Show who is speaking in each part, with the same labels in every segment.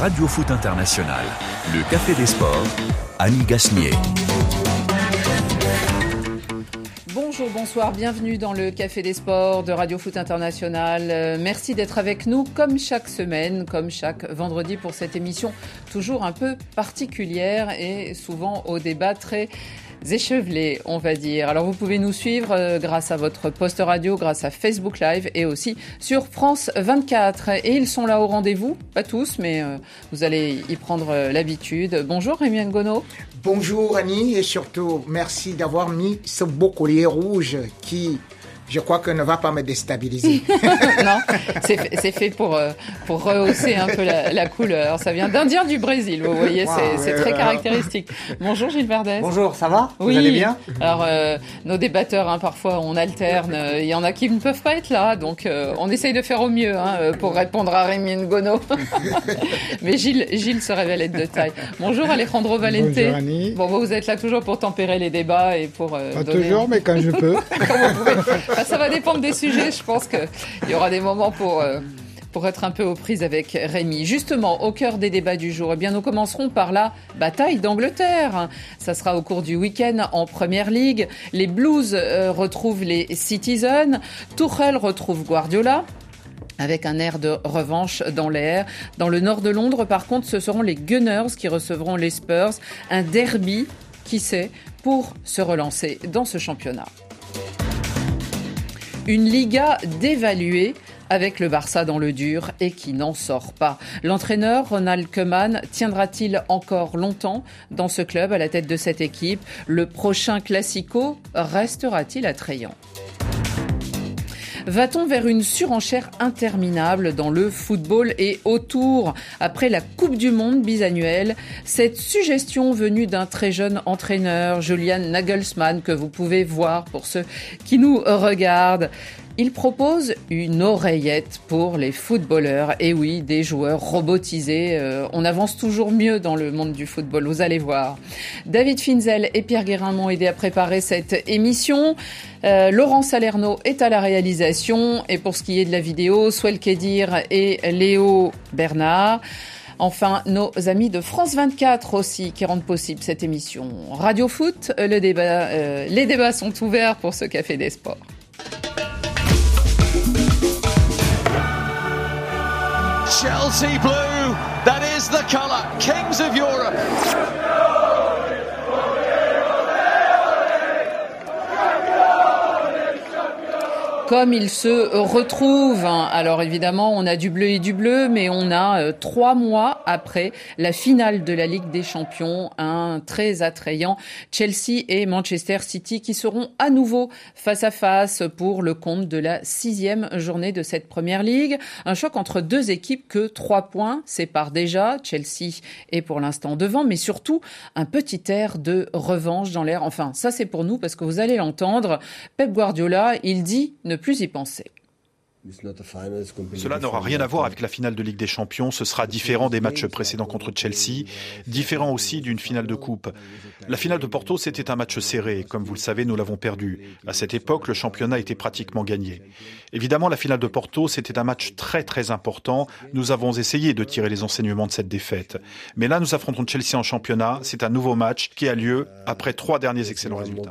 Speaker 1: Radio Foot International, le Café des Sports, Annie Gasnier.
Speaker 2: Bonjour, bonsoir, bienvenue dans le Café des Sports de Radio Foot International. Euh, merci d'être avec nous comme chaque semaine, comme chaque vendredi pour cette émission toujours un peu particulière et souvent au débat très échevelés, on va dire. Alors vous pouvez nous suivre euh, grâce à votre poste radio, grâce à Facebook Live et aussi sur France 24. Et ils sont là au rendez-vous, pas tous, mais euh, vous allez y prendre euh, l'habitude. Bonjour Rémi Ngono.
Speaker 3: Bonjour Annie et surtout merci d'avoir mis ce beau collier rouge qui je crois que ne va pas me déstabiliser.
Speaker 2: non, c'est fait pour, euh, pour rehausser un peu la, couleur. Ça vient d'Indien du Brésil, vous voyez, c'est très caractéristique. Bonjour Gilles Verdès.
Speaker 4: Bonjour, ça va?
Speaker 2: Oui.
Speaker 4: Vous allez bien?
Speaker 2: Alors, euh, nos débatteurs, hein, parfois, on alterne. Il y en a qui ne peuvent pas être là, donc euh, on essaye de faire au mieux hein, pour répondre à Rémi Ngono. Mais Gilles, Gilles se révèle être de taille. Bonjour Alejandro Valente.
Speaker 5: Bonjour Annie.
Speaker 2: Bon, vous êtes là toujours pour tempérer les débats et pour...
Speaker 5: pas toujours, mais quand je peux.
Speaker 2: Bah, ça va dépendre des sujets. Je pense qu'il y aura des moments pour, euh, pour être un peu aux prises avec Rémi. Justement, au cœur des débats du jour, eh bien, nous commencerons par la bataille d'Angleterre. Ça sera au cours du week-end en Première Ligue. Les Blues euh, retrouvent les Citizens. Tuchel retrouve Guardiola avec un air de revanche dans l'air. Dans le nord de Londres, par contre, ce seront les Gunners qui recevront les Spurs. Un derby, qui sait, pour se relancer dans ce championnat. Une Liga dévaluée avec le Barça dans le dur et qui n'en sort pas. L'entraîneur Ronald Koeman tiendra-t-il encore longtemps dans ce club à la tête de cette équipe? Le prochain Classico restera-t-il attrayant? Va-t-on vers une surenchère interminable dans le football et autour Après la Coupe du Monde bisannuelle, cette suggestion venue d'un très jeune entraîneur, Julian Nagelsmann, que vous pouvez voir pour ceux qui nous regardent, il propose une oreillette pour les footballeurs. Et oui, des joueurs robotisés. Euh, on avance toujours mieux dans le monde du football, vous allez voir. David Finzel et Pierre Guérin m'ont aidé à préparer cette émission. Euh, Laurent Salerno est à la réalisation. Et pour ce qui est de la vidéo, Swell Kedir et Léo Bernard. Enfin, nos amis de France 24 aussi qui rendent possible cette émission. Radio Foot, euh, les débats sont ouverts pour ce Café des Sports.
Speaker 6: Chelsea blue, that is the colour. Kings of Europe.
Speaker 2: Comme il se retrouve. Alors évidemment, on a du bleu et du bleu, mais on a euh, trois mois après la finale de la Ligue des Champions, un très attrayant Chelsea et Manchester City qui seront à nouveau face à face pour le compte de la sixième journée de cette première ligue. Un choc entre deux équipes que trois points séparent déjà. Chelsea est pour l'instant devant, mais surtout un petit air de revanche dans l'air. Enfin, ça c'est pour nous parce que vous allez l'entendre. Pep Guardiola, il dit ne plus y penser.
Speaker 7: Cela n'aura rien à voir avec la finale de Ligue des Champions, ce sera différent des matchs précédents contre Chelsea, différent aussi d'une finale de coupe. La finale de Porto, c'était un match serré, comme vous le savez, nous l'avons perdu. À cette époque, le championnat était pratiquement gagné. Évidemment, la finale de Porto, c'était un match très très important. Nous avons essayé de tirer les enseignements de cette défaite. Mais là, nous affrontons Chelsea en championnat, c'est un nouveau match qui a lieu après trois derniers excellents résultats.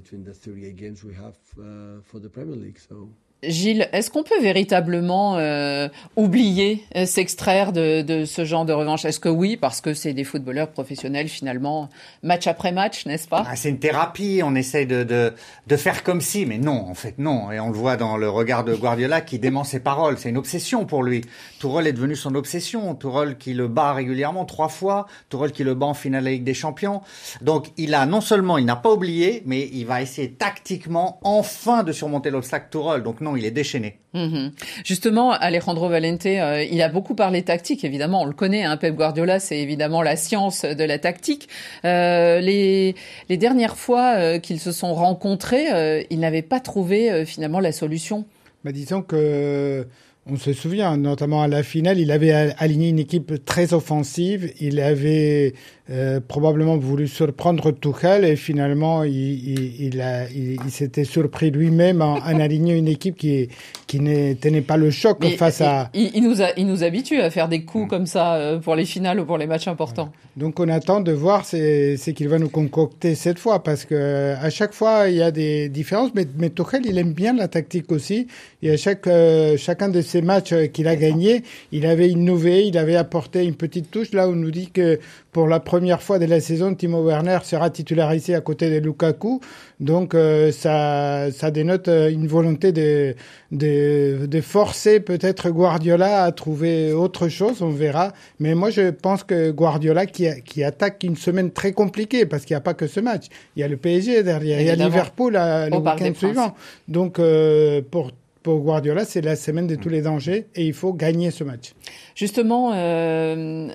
Speaker 8: between the 38 games we have uh, for the Premier League. So
Speaker 2: Gilles, est-ce qu'on peut véritablement euh, oublier, euh, s'extraire de, de, ce genre de revanche? Est-ce que oui, parce que c'est des footballeurs professionnels finalement, match après match, n'est-ce pas?
Speaker 4: Ah, C'est une thérapie, on essaye de, de, de, faire comme si, mais non, en fait non. Et on le voit dans le regard de Guardiola qui dément ses paroles, c'est une obsession pour lui. Tourelle est devenu son obsession, Tourelle qui le bat régulièrement trois fois, Tourelle qui le bat en finale de Ligue des Champions. Donc il a non seulement, il n'a pas oublié, mais il va essayer tactiquement enfin de surmonter l'obstacle Tourelle. Donc il est déchaîné.
Speaker 2: Mmh. Justement, Alejandro Valente, euh, il a beaucoup parlé tactique, évidemment, on le connaît, hein, Pep Guardiola, c'est évidemment la science de la tactique. Euh, les, les, dernières fois euh, qu'ils se sont rencontrés, euh, il n'avait pas trouvé finalement la solution.
Speaker 5: Bah, disons que On se souvient, notamment à la finale, il avait aligné une équipe très offensive. Il avait euh, probablement voulu surprendre Tuchel et finalement il, il, il, a, il, s'était surpris lui-même en, en, alignant une équipe qui, qui ne tenait pas le choc face à.
Speaker 2: Il, nous a, il nous habitue à faire des coups comme ça euh, pour les finales ou pour les matchs importants.
Speaker 5: Donc on attend de voir c'est qu'il va nous concocter cette fois parce que à chaque fois il y a des différences. Mais, mais Tuchel il aime bien la tactique aussi. Et à chaque euh, chacun de ces matchs qu'il a gagné, il avait innové, il avait apporté une petite touche. Là on nous dit que pour la première fois de la saison, Timo Werner sera titularisé à côté de Lukaku. Donc euh, ça, ça dénote euh, une volonté de, de, de forcer peut-être Guardiola à trouver autre chose, on verra. Mais moi je pense que Guardiola qui, qui attaque une semaine très compliquée parce qu'il n'y a pas que ce match. Il y a le PSG derrière, il y a Liverpool le week-end suivant. Donc euh, pour pour Guardiola, c'est la semaine de tous les dangers et il faut gagner ce match.
Speaker 2: Justement, euh,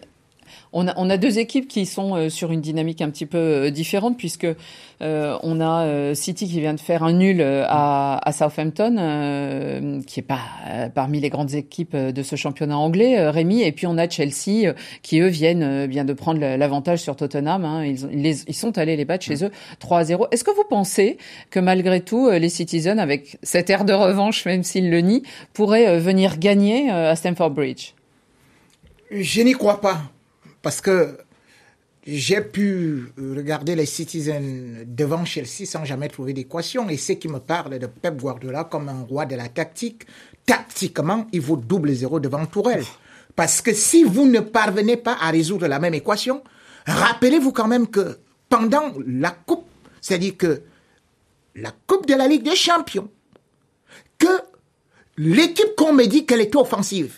Speaker 2: on a, deux équipes qui sont euh, sur une dynamique un petit peu euh, différente puisque euh, on a City qui vient de faire un nul à, Southampton, qui est pas parmi les grandes équipes de ce championnat anglais, Rémi, et puis on a Chelsea qui eux viennent bien de prendre l'avantage sur Tottenham. Hein. ils, ils, sont allés les battre chez eux 3 à 0. Est-ce que vous pensez que malgré tout les Citizens, avec cette air de revanche, même s'ils le nient, pourraient venir gagner à Stamford Bridge?
Speaker 3: Je n'y crois pas parce que j'ai pu regarder les Citizens devant Chelsea sans jamais trouver d'équation. Et ceux qui me parlent de Pep Guardiola comme un roi de la tactique, tactiquement, il vaut double zéro devant Tourelle. Parce que si vous ne parvenez pas à résoudre la même équation, rappelez-vous quand même que pendant la Coupe, c'est-à-dire que la Coupe de la Ligue des Champions, que l'équipe qu'on me dit qu'elle est offensive,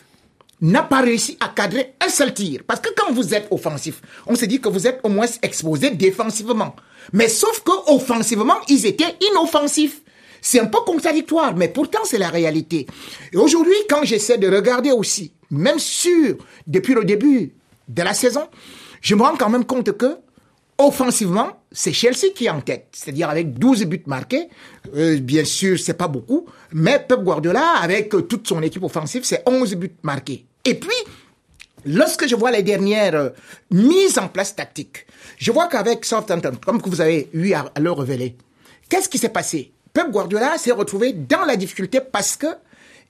Speaker 3: n'a pas réussi à cadrer un seul tir. Parce que quand vous êtes offensif, on se dit que vous êtes au moins exposé défensivement. Mais sauf que offensivement, ils étaient inoffensifs. C'est un peu contradictoire, mais pourtant c'est la réalité. Et aujourd'hui, quand j'essaie de regarder aussi, même sûr, depuis le début de la saison, je me rends quand même compte que offensivement, c'est Chelsea qui est en tête, c'est-à-dire avec 12 buts marqués. Euh, bien sûr, c'est pas beaucoup, mais Pep Guardiola, avec toute son équipe offensive, c'est 11 buts marqués. Et puis, lorsque je vois les dernières euh, mises en place tactiques, je vois qu'avec Southampton, comme vous avez eu à, le révéler, qu'est-ce qui s'est passé? Pep Guardiola s'est retrouvé dans la difficulté parce que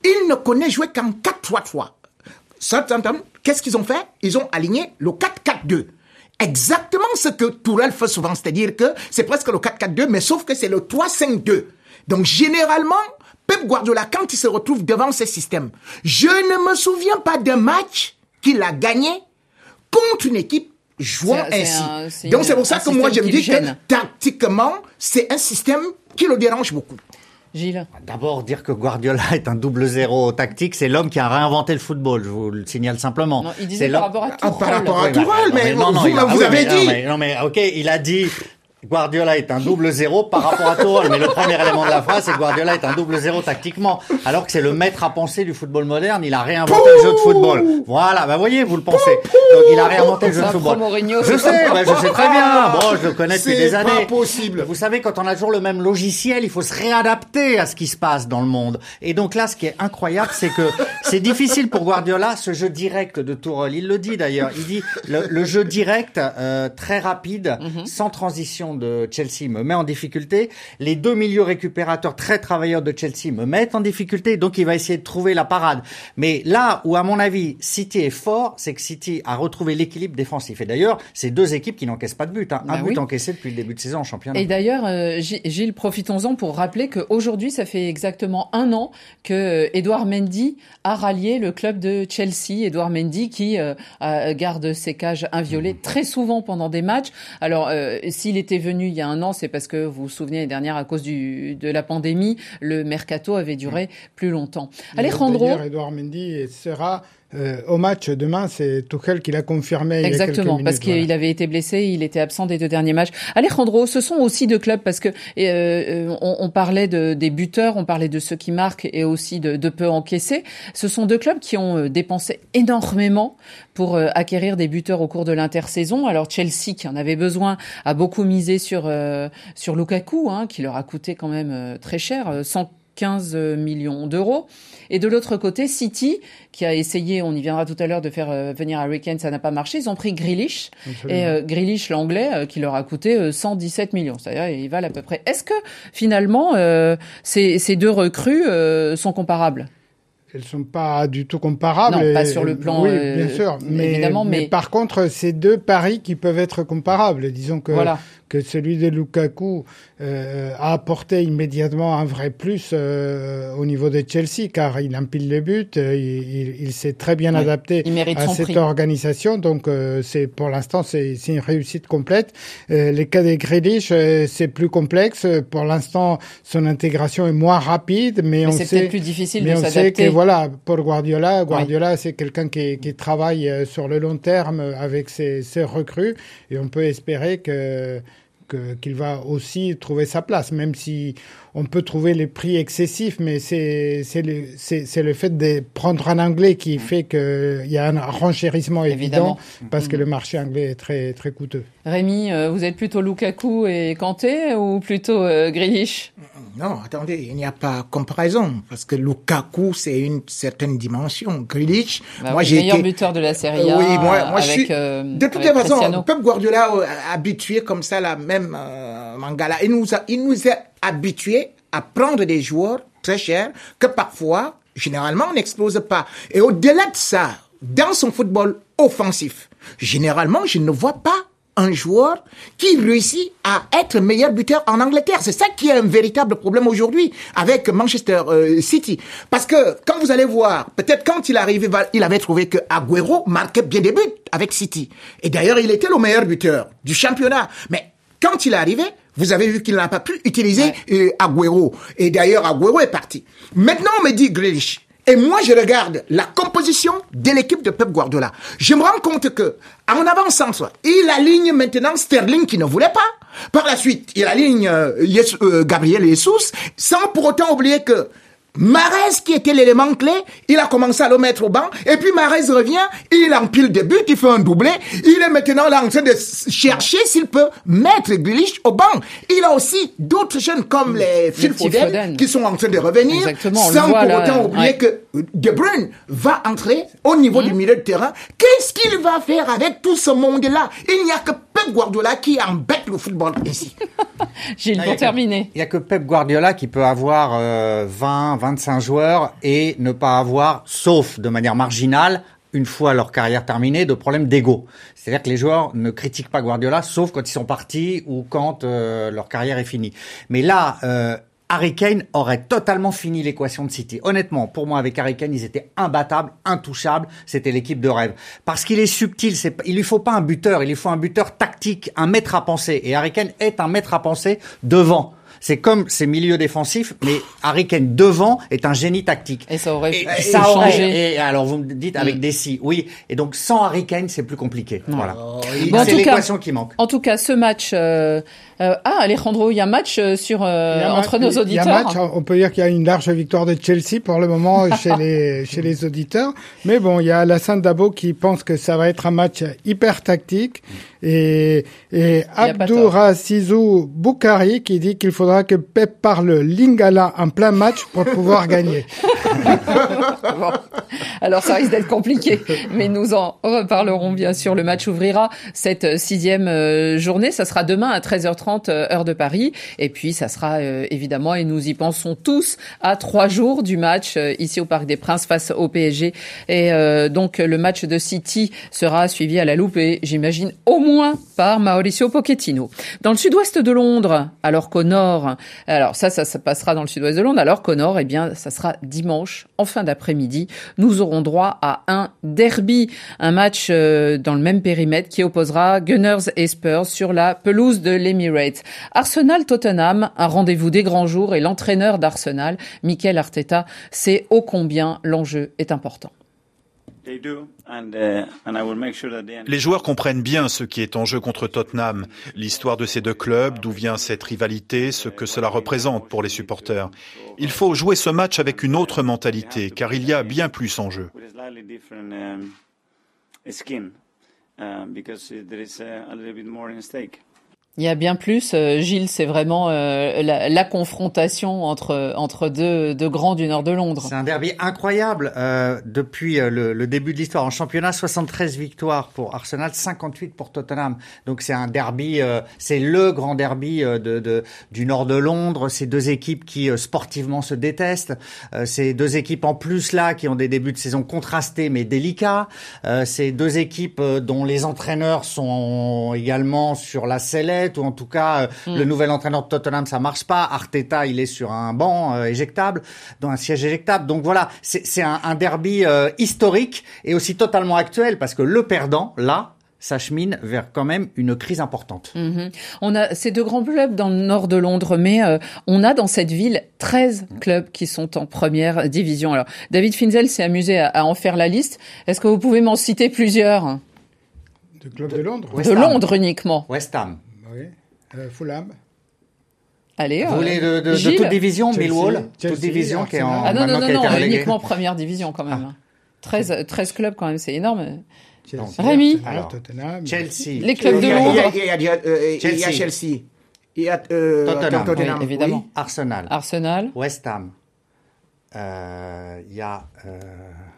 Speaker 3: il ne connaît jouer qu'en 4-3-3. Southampton, qu'est-ce qu'ils ont fait? Ils ont aligné le 4-4-2 exactement ce que Tourelle fait souvent, c'est-à-dire que c'est presque le 4-4-2, mais sauf que c'est le 3-5-2. Donc généralement, Pep Guardiola, quand il se retrouve devant ce système, je ne me souviens pas d'un match qu'il a gagné contre une équipe jouant ainsi. Donc c'est pour ça que moi je me dis que tactiquement, c'est un système qui le dérange beaucoup.
Speaker 2: Gilles
Speaker 4: D'abord, dire que Guardiola est un double zéro tactique, c'est l'homme qui a réinventé le football, je vous le signale simplement.
Speaker 2: Non, il disait par rapport à
Speaker 3: Tourelle. Ah, par rapport à Tourelle, mais, non, non, vous, vous avez dit...
Speaker 4: non, mais ok, il a dit Guardiola est un double zéro par rapport à Tourelle. Mais le premier élément de la phrase, c'est que Guardiola est un double zéro tactiquement. Alors que c'est le maître à penser du football moderne. Il a réinventé le jeu de football. Voilà, bah voyez, vous le pensez. Donc il a réinventé le jeu de football.
Speaker 2: je
Speaker 4: sais, bah, je sais très bien. Bon, je le connais depuis des années.
Speaker 3: C'est possible.
Speaker 4: Vous savez, quand on a toujours le même logiciel, il faut se réadapter à ce qui se passe dans le monde. Et donc là, ce qui est incroyable, c'est que c'est difficile pour Guardiola, ce jeu direct de Tourelle. Il le dit d'ailleurs. Il dit le, jeu direct, euh, très rapide, mhm. sans transition de Chelsea me met en difficulté. Les deux milieux récupérateurs très travailleurs de Chelsea me mettent en difficulté. Donc il va essayer de trouver la parade. Mais là où, à mon avis, City est fort, c'est que City a retrouvé l'équilibre défensif. Et d'ailleurs, c'est deux équipes qui n'encaissent pas de but. Hein. Un bah but encaissé depuis le début de saison en championnat.
Speaker 2: Et d'ailleurs, euh, Gilles, profitons-en pour rappeler qu'aujourd'hui, ça fait exactement un an que euh, Edouard Mendy a rallié le club de Chelsea. Edouard Mendy qui euh, garde ses cages inviolées mmh. très souvent pendant des matchs. Alors, s'il était venu il y a un an, c'est parce que vous vous souvenez l'année dernière, à cause du, de la pandémie, le mercato avait duré plus longtemps.
Speaker 5: Alejandro. Edouard Mendy euh, au match demain, c'est Tuchel qui l'a confirmé.
Speaker 2: Exactement, parce qu'il avait été blessé, il était absent des deux derniers matchs. Alejandro, ce sont aussi deux clubs parce que euh, euh, on, parlait de, des buteurs, on parlait de ceux qui marquent et aussi de, de peu encaissés. Ce sont deux clubs qui ont dépensé énormément pour acquérir des buteurs au cours de l'intersaison. Alors Chelsea, qui en avait besoin, a beaucoup misé sur sur Lukaku, hein, qui leur a coûté quand même très cher, sans 15 millions d'euros. Et de l'autre côté, City, qui a essayé, on y viendra tout à l'heure, de faire euh, venir Harry Kane, ça n'a pas marché. Ils ont pris Grealish. Et euh, Grealish, l'anglais, euh, qui leur a coûté 117 millions. C'est-à-dire, il valent à peu près. Est-ce que, finalement, ces, ces deux recrues sont comparables?
Speaker 5: Elles sont pas du tout comparables.
Speaker 2: Non, pas sur le plan.
Speaker 5: Oui, bien sûr. Mais, évidemment, mais... mais... par contre, c'est deux paris qui peuvent être comparables. Disons que voilà que celui de Lukaku euh, a apporté immédiatement un vrai plus euh, au niveau de Chelsea, car il empile les buts, euh, il, il, s'est très bien adapté à cette organisation, donc euh, c'est pour l'instant c'est une réussite complète. Euh, les cas des Grealish, c'est plus complexe. Pour l'instant, son intégration est moins rapide, mais, on sait
Speaker 2: plus difficile
Speaker 5: mais
Speaker 2: de
Speaker 5: que voilà, pour Guardiola, Guardiola c'est quelqu'un qui, qui, travaille sur le long terme avec ses, ses recrues, et on peut espérer que qu'il va aussi trouver sa place, même si on peut trouver les prix excessifs, mais c'est le, c'est le fait de prendre un anglais qui fait qu'il y a un renchérissement évident, parce que le marché anglais est très, très coûteux.
Speaker 2: Rémi, euh, vous êtes plutôt Lukaku et Kanté ou plutôt euh, Grealish?
Speaker 3: Non, attendez, il n'y a pas comparaison, parce que Lukaku, c'est une certaine dimension. Grealish,
Speaker 2: bah moi j'ai meilleur buteur de la Série A. oui, moi, moi je suis... Euh,
Speaker 3: de toutes les façons, Pep Guardiola habitué comme ça la même Mangala, il nous a, il nous a habitué à prendre des joueurs très chers que parfois, généralement, on n'explose pas. Et au-delà de ça, dans son football offensif, généralement, je ne vois pas un joueur qui réussit à être meilleur buteur en Angleterre. C'est ça qui est un véritable problème aujourd'hui avec Manchester euh, City. Parce que quand vous allez voir, peut-être quand il arrivait, il avait trouvé que Agüero marquait bien des buts avec City. Et d'ailleurs, il était le meilleur buteur du championnat. Mais quand il est arrivé, vous avez vu qu'il n'a pas pu utiliser euh, Agüero. Et d'ailleurs, Agüero est parti. Maintenant, on me dit Grealish. Et moi, je regarde la composition de l'équipe de Pep Guardiola. Je me rends compte que, en avançant, il aligne maintenant Sterling qui ne voulait pas. Par la suite, il aligne euh, euh, Gabriel Jesus, sans pour autant oublier que Marez, qui était l'élément clé, il a commencé à le mettre au banc. Et puis Marez revient, il empile des buts, il fait un doublé. Il est maintenant là en train de chercher s'il peut mettre Grealish au banc. Il a aussi d'autres jeunes comme les Phil Foden, qui sont en train de revenir. sans pour autant oublier que De Bruyne va entrer au niveau du hum. milieu de terrain. Qu'est-ce qu'il va faire avec tout ce monde-là? Il n'y a que Pep Guardiola qui embête le football ici.
Speaker 2: Gilles, pour terminer.
Speaker 4: Il n'y a que Pep Guardiola qui peut avoir 20, euh, 25 joueurs et ne pas avoir, sauf de manière marginale, une fois leur carrière terminée, de problèmes d'ego. C'est-à-dire que les joueurs ne critiquent pas Guardiola, sauf quand ils sont partis ou quand euh, leur carrière est finie. Mais là, euh, Harry Kane aurait totalement fini l'équation de City. Honnêtement, pour moi, avec Harry Kane, ils étaient imbattables, intouchables. C'était l'équipe de rêve. Parce qu'il est subtil. Il lui faut pas un buteur. Il lui faut un buteur tactique, un maître à penser. Et Harry Kane est un maître à penser devant. C'est comme ces milieux défensifs, mais Harry Kane devant est un génie tactique.
Speaker 2: Et ça aurait,
Speaker 4: et, ça changé. Et, alors vous me dites avec mm. des si, oui. Et donc sans Harry Kane, c'est plus compliqué. Voilà. Oh, c'est l'équation qui manque.
Speaker 2: En tout cas, ce match. Euh, euh, ah, Alejandro, il y a match euh, sur entre nos auditeurs. Il y a match.
Speaker 5: On peut dire qu'il y a une large victoire de Chelsea pour le moment chez les chez les auditeurs. Mais bon, il y a Alassane Dabo qui pense que ça va être un match hyper tactique et et Abdouracizou Boukari qui dit qu'il faudra que Pep parle Lingala en plein match pour pouvoir gagner.
Speaker 2: Alors ça risque d'être compliqué, mais nous en reparlerons bien sûr. Le match ouvrira cette sixième euh, journée. Ça sera demain à 13h30 euh, heure de Paris. Et puis ça sera euh, évidemment, et nous y pensons tous, à trois jours du match ici au Parc des Princes face au PSG. Et donc le match de City sera suivi à la loupe et j'imagine au moins par Mauricio Pochettino. Dans le sud-ouest de Londres, alors qu'au nord, alors ça, ça, passera dans le sud-ouest de Londres, alors qu'au nord, eh bien, ça sera dimanche en fin d'après-midi. Nous aurons droit à un derby, un match euh, dans le même périmètre qui opposera Gunners et Spurs sur la pelouse de l'Emirates. Arsenal-Tottenham, un rendez-vous des grands jours et l'entraîneur d'Arsenal, Mikel Arteta, sait ô combien l'enjeu est important.
Speaker 7: Les joueurs comprennent bien ce qui est en jeu contre Tottenham, l'histoire de ces deux clubs, d'où vient cette rivalité, ce que cela représente pour les supporters. Il faut jouer ce match avec une autre mentalité, car il y a bien plus en jeu.
Speaker 2: Il y a bien plus, euh, Gilles, c'est vraiment euh, la, confrontation entre entre deux, deux grands du nord de Londres.
Speaker 4: C'est un derby incroyable euh, depuis le, le, début de l'histoire. En championnat, 73 victoires pour Arsenal, 58 pour Tottenham. Donc c'est un derby, c'est le grand derby de, du nord de Londres. C'est deux équipes qui sportivement se détestent. c'est deux équipes en plus là qui ont des débuts de saison contrastés mais délicats. c'est deux équipes dont les entraîneurs sont également sur la sellette ou en tout cas euh, le hmm. nouvel entraîneur de Tottenham ça marche pas. Arteta il est sur un banc euh, éjectable, dans un siège éjectable. Donc voilà, c'est un, un, derby euh, historique et aussi totalement actuel parce que le perdant là s'achemine vers quand même une crise importante.
Speaker 2: Mhm. On a ces deux grands clubs dans le nord de Londres, mais on a dans cette ville 13 clubs qui sont en première division. Alors, David Finzel s'est amusé à, à, en faire la liste. Est-ce que vous pouvez m'en citer plusieurs?
Speaker 5: De clubs de Londres?
Speaker 2: De Londres uniquement.
Speaker 4: West Ham.
Speaker 5: Euh, Fulham.
Speaker 2: Allez,
Speaker 4: Vous euh, voulez de, de, de, toute division, Chelsea, Millwall Chelsea, Toute division qui est en.
Speaker 2: Ah non, non, non, non uniquement première division quand même. Ah. 13, 13 clubs quand même, c'est énorme. Chelsea, Rémi
Speaker 5: Alors, Tottenham,
Speaker 4: Chelsea.
Speaker 2: Les clubs de Londres.
Speaker 3: Il y a, il y a, il y a, il y a Chelsea. Il y a euh,
Speaker 4: Tottenham,
Speaker 3: Tottenham.
Speaker 2: Oui, évidemment.
Speaker 4: Oui. Arsenal.
Speaker 2: Arsenal.
Speaker 4: West Ham. Euh, il y a.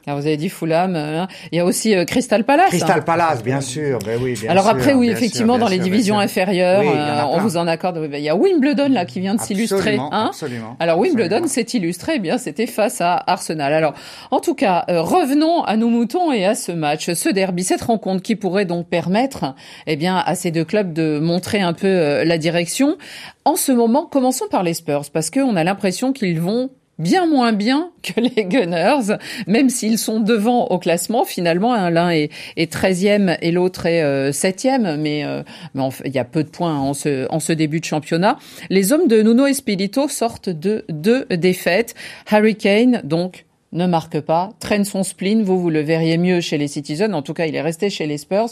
Speaker 2: Alors vous avez dit Fulham, hein. il y a aussi euh, Crystal Palace.
Speaker 4: Crystal hein. Palace, bien sûr, ben oui, bien
Speaker 2: Alors
Speaker 4: sûr,
Speaker 2: après, oui, effectivement,
Speaker 4: sûr,
Speaker 2: dans les
Speaker 4: sûr,
Speaker 2: divisions inférieures,
Speaker 4: oui,
Speaker 2: euh, on vous en accorde. Il y a Wimbledon là qui vient de s'illustrer. Hein
Speaker 4: absolument.
Speaker 2: Alors Wimbledon s'est illustré, eh bien c'était face à Arsenal. Alors en tout cas, euh, revenons à nos moutons et à ce match, ce derby, cette rencontre qui pourrait donc permettre, eh bien, à ces deux clubs de montrer un peu euh, la direction. En ce moment, commençons par les Spurs parce qu'on a l'impression qu'ils vont bien moins bien que les Gunners, même s'ils sont devant au classement. Finalement, hein, l'un est, est 13e et l'autre est euh, 7e, mais, euh, mais en il y a peu de points en ce, en ce début de championnat. Les hommes de Nuno Espirito sortent de deux défaites. Harry Kane, donc, ne marque pas, traîne son spleen, vous, vous le verriez mieux chez les Citizens, en tout cas il est resté chez les Spurs.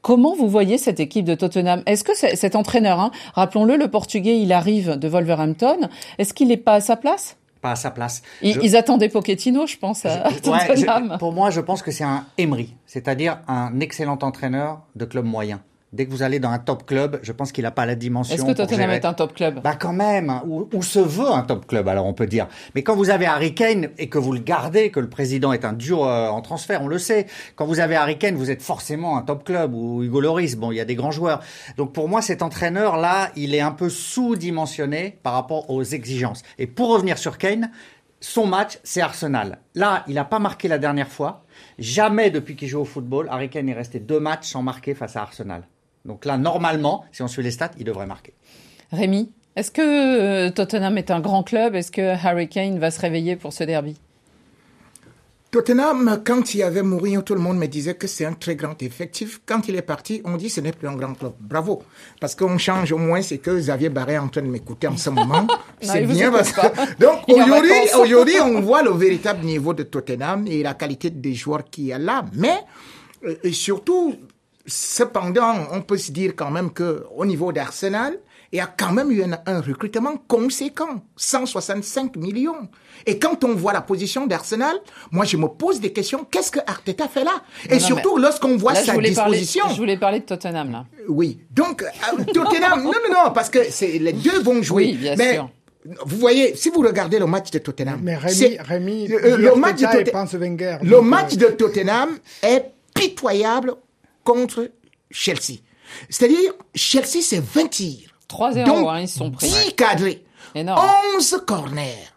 Speaker 2: Comment vous voyez cette équipe de Tottenham? Est-ce que cet entraîneur, hein, rappelons-le, le portugais, il arrive de Wolverhampton, est-ce qu'il n'est pas à sa place?
Speaker 4: Pas à sa place.
Speaker 2: Ils, je... ils attendaient Pochettino, je pense, à
Speaker 4: je, ouais. Je, pour moi, je pense que c'est un Emery, c'est-à-dire un excellent entraîneur de club moyen. Dès que vous allez dans un top club, je pense qu'il n'a pas la dimension.
Speaker 2: Est-ce que Tottenham est un top club?
Speaker 4: Bah quand même, ou, ou, se veut un top club, alors on peut dire? Mais quand vous avez Harry Kane et que vous le gardez, que le président est un dur euh, en transfert, on le sait. Quand vous avez Harry Kane, vous êtes forcément un top club ou Hugo Loris. Bon, il y a des grands joueurs. Donc pour moi, cet entraîneur là, il est un peu sous-dimensionné par rapport aux exigences. Et pour revenir sur Kane, son match, c'est Arsenal. Là, il n'a pas marqué la dernière fois. Jamais depuis qu'il joue au football, Harry Kane est resté deux matchs sans marquer face à Arsenal. Donc là, normalement, si on suit les stats, il devrait marquer.
Speaker 2: Rémi, est-ce que Tottenham est un grand club? Est-ce que Harry Kane va se réveiller pour ce derby?
Speaker 3: Tottenham, quand il y avait Mourinho, tout le monde me disait que c'est un très grand effectif. Quand il est parti, on dit que ce n'est plus un grand club. Bravo. Parce qu'on change au moins, c'est que Xavier Barret est en train de m'écouter en ce moment. c'est bien parce que... Donc aujourd'hui, aujourd'hui, on voit le véritable niveau de Tottenham et la qualité des joueurs qu'il y a là. Mais, euh, et surtout, cependant, on peut se dire quand même que au niveau d'Arsenal, il y a quand même eu un, un, recrutement conséquent, 165 millions. Et quand on voit la position d'Arsenal, moi je me pose des questions, qu'est-ce que Arteta fait là? Et non, surtout lorsqu'on voit
Speaker 2: là,
Speaker 3: sa
Speaker 2: je
Speaker 3: disposition.
Speaker 2: Parler, je voulais parler de Tottenham là.
Speaker 3: Oui, donc euh, Tottenham, non, non, non, parce que c'est les deux vont jouer.
Speaker 2: Oui, bien
Speaker 3: mais,
Speaker 2: sûr.
Speaker 3: Vous voyez, si vous regardez le match de Tottenham,
Speaker 5: mais Rémi, Rémi
Speaker 3: euh, le match de
Speaker 5: Tottenham,
Speaker 3: le match de Tottenham est pitoyable contre Chelsea. C'est-à-dire, Chelsea, c'est 20 tirs.
Speaker 2: 3-0,
Speaker 3: Donc,
Speaker 2: hein, ils sont pris.
Speaker 3: 10 cadrés.
Speaker 2: Énorme.
Speaker 3: 11 corners.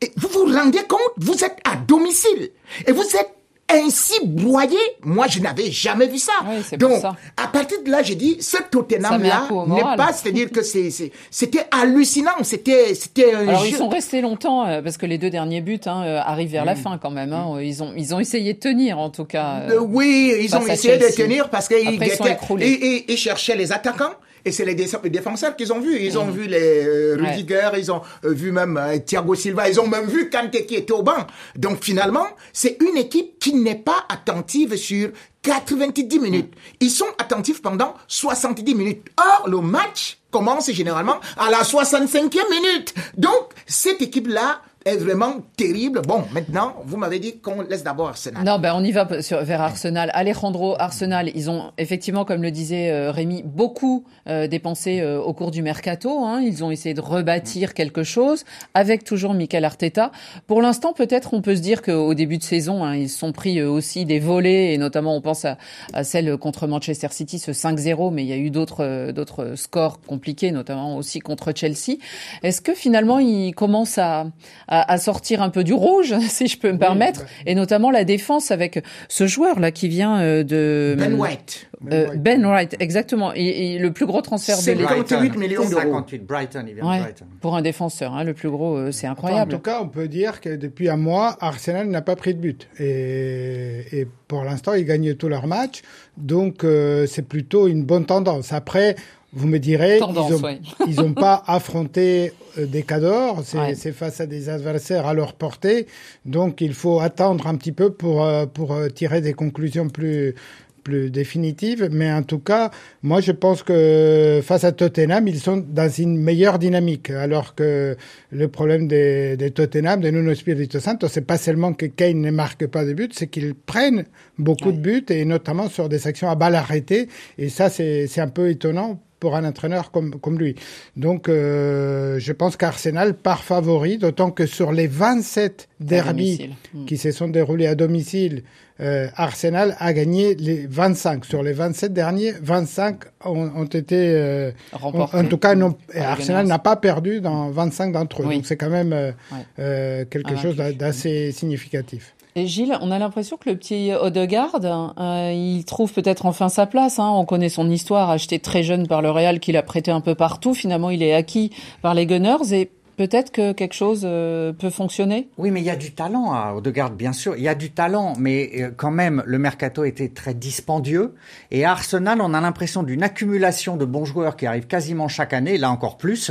Speaker 3: Et vous vous rendez compte, vous êtes à domicile. Et vous êtes ainsi broyé. Moi, je n'avais jamais vu ça.
Speaker 2: Oui,
Speaker 3: Donc,
Speaker 2: ça.
Speaker 3: à partir de là, j'ai dit, ce Tottenham-là n'est pas, c'est-à-dire que c'est, c'était hallucinant. C'était, c'était
Speaker 2: Alors,
Speaker 3: jeu.
Speaker 2: ils sont restés longtemps, euh, parce que les deux derniers buts hein, euh, arrivent vers mmh. la fin quand même. Hein. Ils ont, ils ont essayé de tenir, en tout cas.
Speaker 3: Euh, oui, ils ont essayé de tenir parce qu'ils
Speaker 2: ils,
Speaker 3: ils, ils cherchaient les attaquants. Et c'est les défenseurs qu'ils ont vus. Ils ont mmh. vu les euh, Rudiger, ouais. ils ont euh, vu même euh, Thiago Silva, ils ont même vu Kanté qui était au banc. Donc finalement, c'est une équipe qui n'est pas attentive sur 90 minutes. Ils sont attentifs pendant 70 minutes. Or, le match commence généralement à la 65e minute. Donc, cette équipe-là est vraiment terrible. Bon, maintenant, vous m'avez dit qu'on laisse d'abord Arsenal.
Speaker 2: Non, ben on y va sur, vers Arsenal. Alejandro, Arsenal, ils ont effectivement, comme le disait euh, Rémi, beaucoup euh, dépensé euh, au cours du mercato. Hein. Ils ont essayé de rebâtir quelque chose avec toujours Mikel Arteta. Pour l'instant, peut-être on peut se dire qu'au début de saison, hein, ils sont pris aussi des volets et notamment on pense à, à celle contre Manchester City, ce 5-0, mais il y a eu d'autres d'autres scores compliqués, notamment aussi contre Chelsea. Est-ce que finalement ils commencent à à, sortir un peu du rouge, si je peux me permettre, bah. et notamment la défense avec ce joueur là qui vient euh, de
Speaker 3: Ben White.
Speaker 2: Euh, ben White, exactement. Et, le plus gros transfert de
Speaker 3: l'équipe. 58 millions d'euros.
Speaker 4: 58, Brighton, il vient de Brighton.
Speaker 2: Pour un défenseur, hein, le plus gros, euh, c'est incroyable.
Speaker 5: en tout cas, on peut dire que depuis un mois, Arsenal n'a pas pris de but. Et, et pour l'instant, ils gagnent tous leurs matchs. Donc, c'est plutôt une bonne tendance. Après, vous me direz, ils n'ont pas affronté euh, des cadors, c'est face à des adversaires à leur portée, donc il faut attendre un petit peu pour, euh, pour euh, tirer des conclusions plus, plus définitive, mais en tout cas, moi je pense que face à Tottenham, ils sont dans une meilleure dynamique, alors que le problème des, des Tottenham, de Nuno Espirito Santo, c'est pas seulement que Kane ne marque pas de buts, c'est qu'ils prennent beaucoup de buts et notamment sur des actions à balles arrêtées, et ça c'est un peu étonnant pour un entraîneur comme, comme lui. Donc, euh, je pense qu'Arsenal part favori, d'autant que sur les 27 derbies hmm. qui se sont déroulés à domicile, euh, Arsenal a gagné les 25. Sur les 27 derniers, 25 ont, ont été... Euh, en, tout cas, non, Arsenal n'a pas perdu dans 25 d'entre eux. Donc, c'est quand même euh, euh quelque chose d'assez significatif.
Speaker 2: Gilles, on a l'impression que le petit Odegaard, euh, il trouve peut-être enfin sa place. Hein. On connaît son histoire, acheté très jeune par le Real, qu'il a prêté un peu partout. Finalement, il est acquis par les Gunners et peut-être que quelque chose euh, peut fonctionner
Speaker 4: Oui, mais il y a du talent à Odegaard, bien sûr. Il y a du talent, mais euh, quand même, le mercato était très dispendieux. Et à Arsenal, on a l'impression d'une accumulation de bons joueurs qui arrivent quasiment chaque année, là encore plus,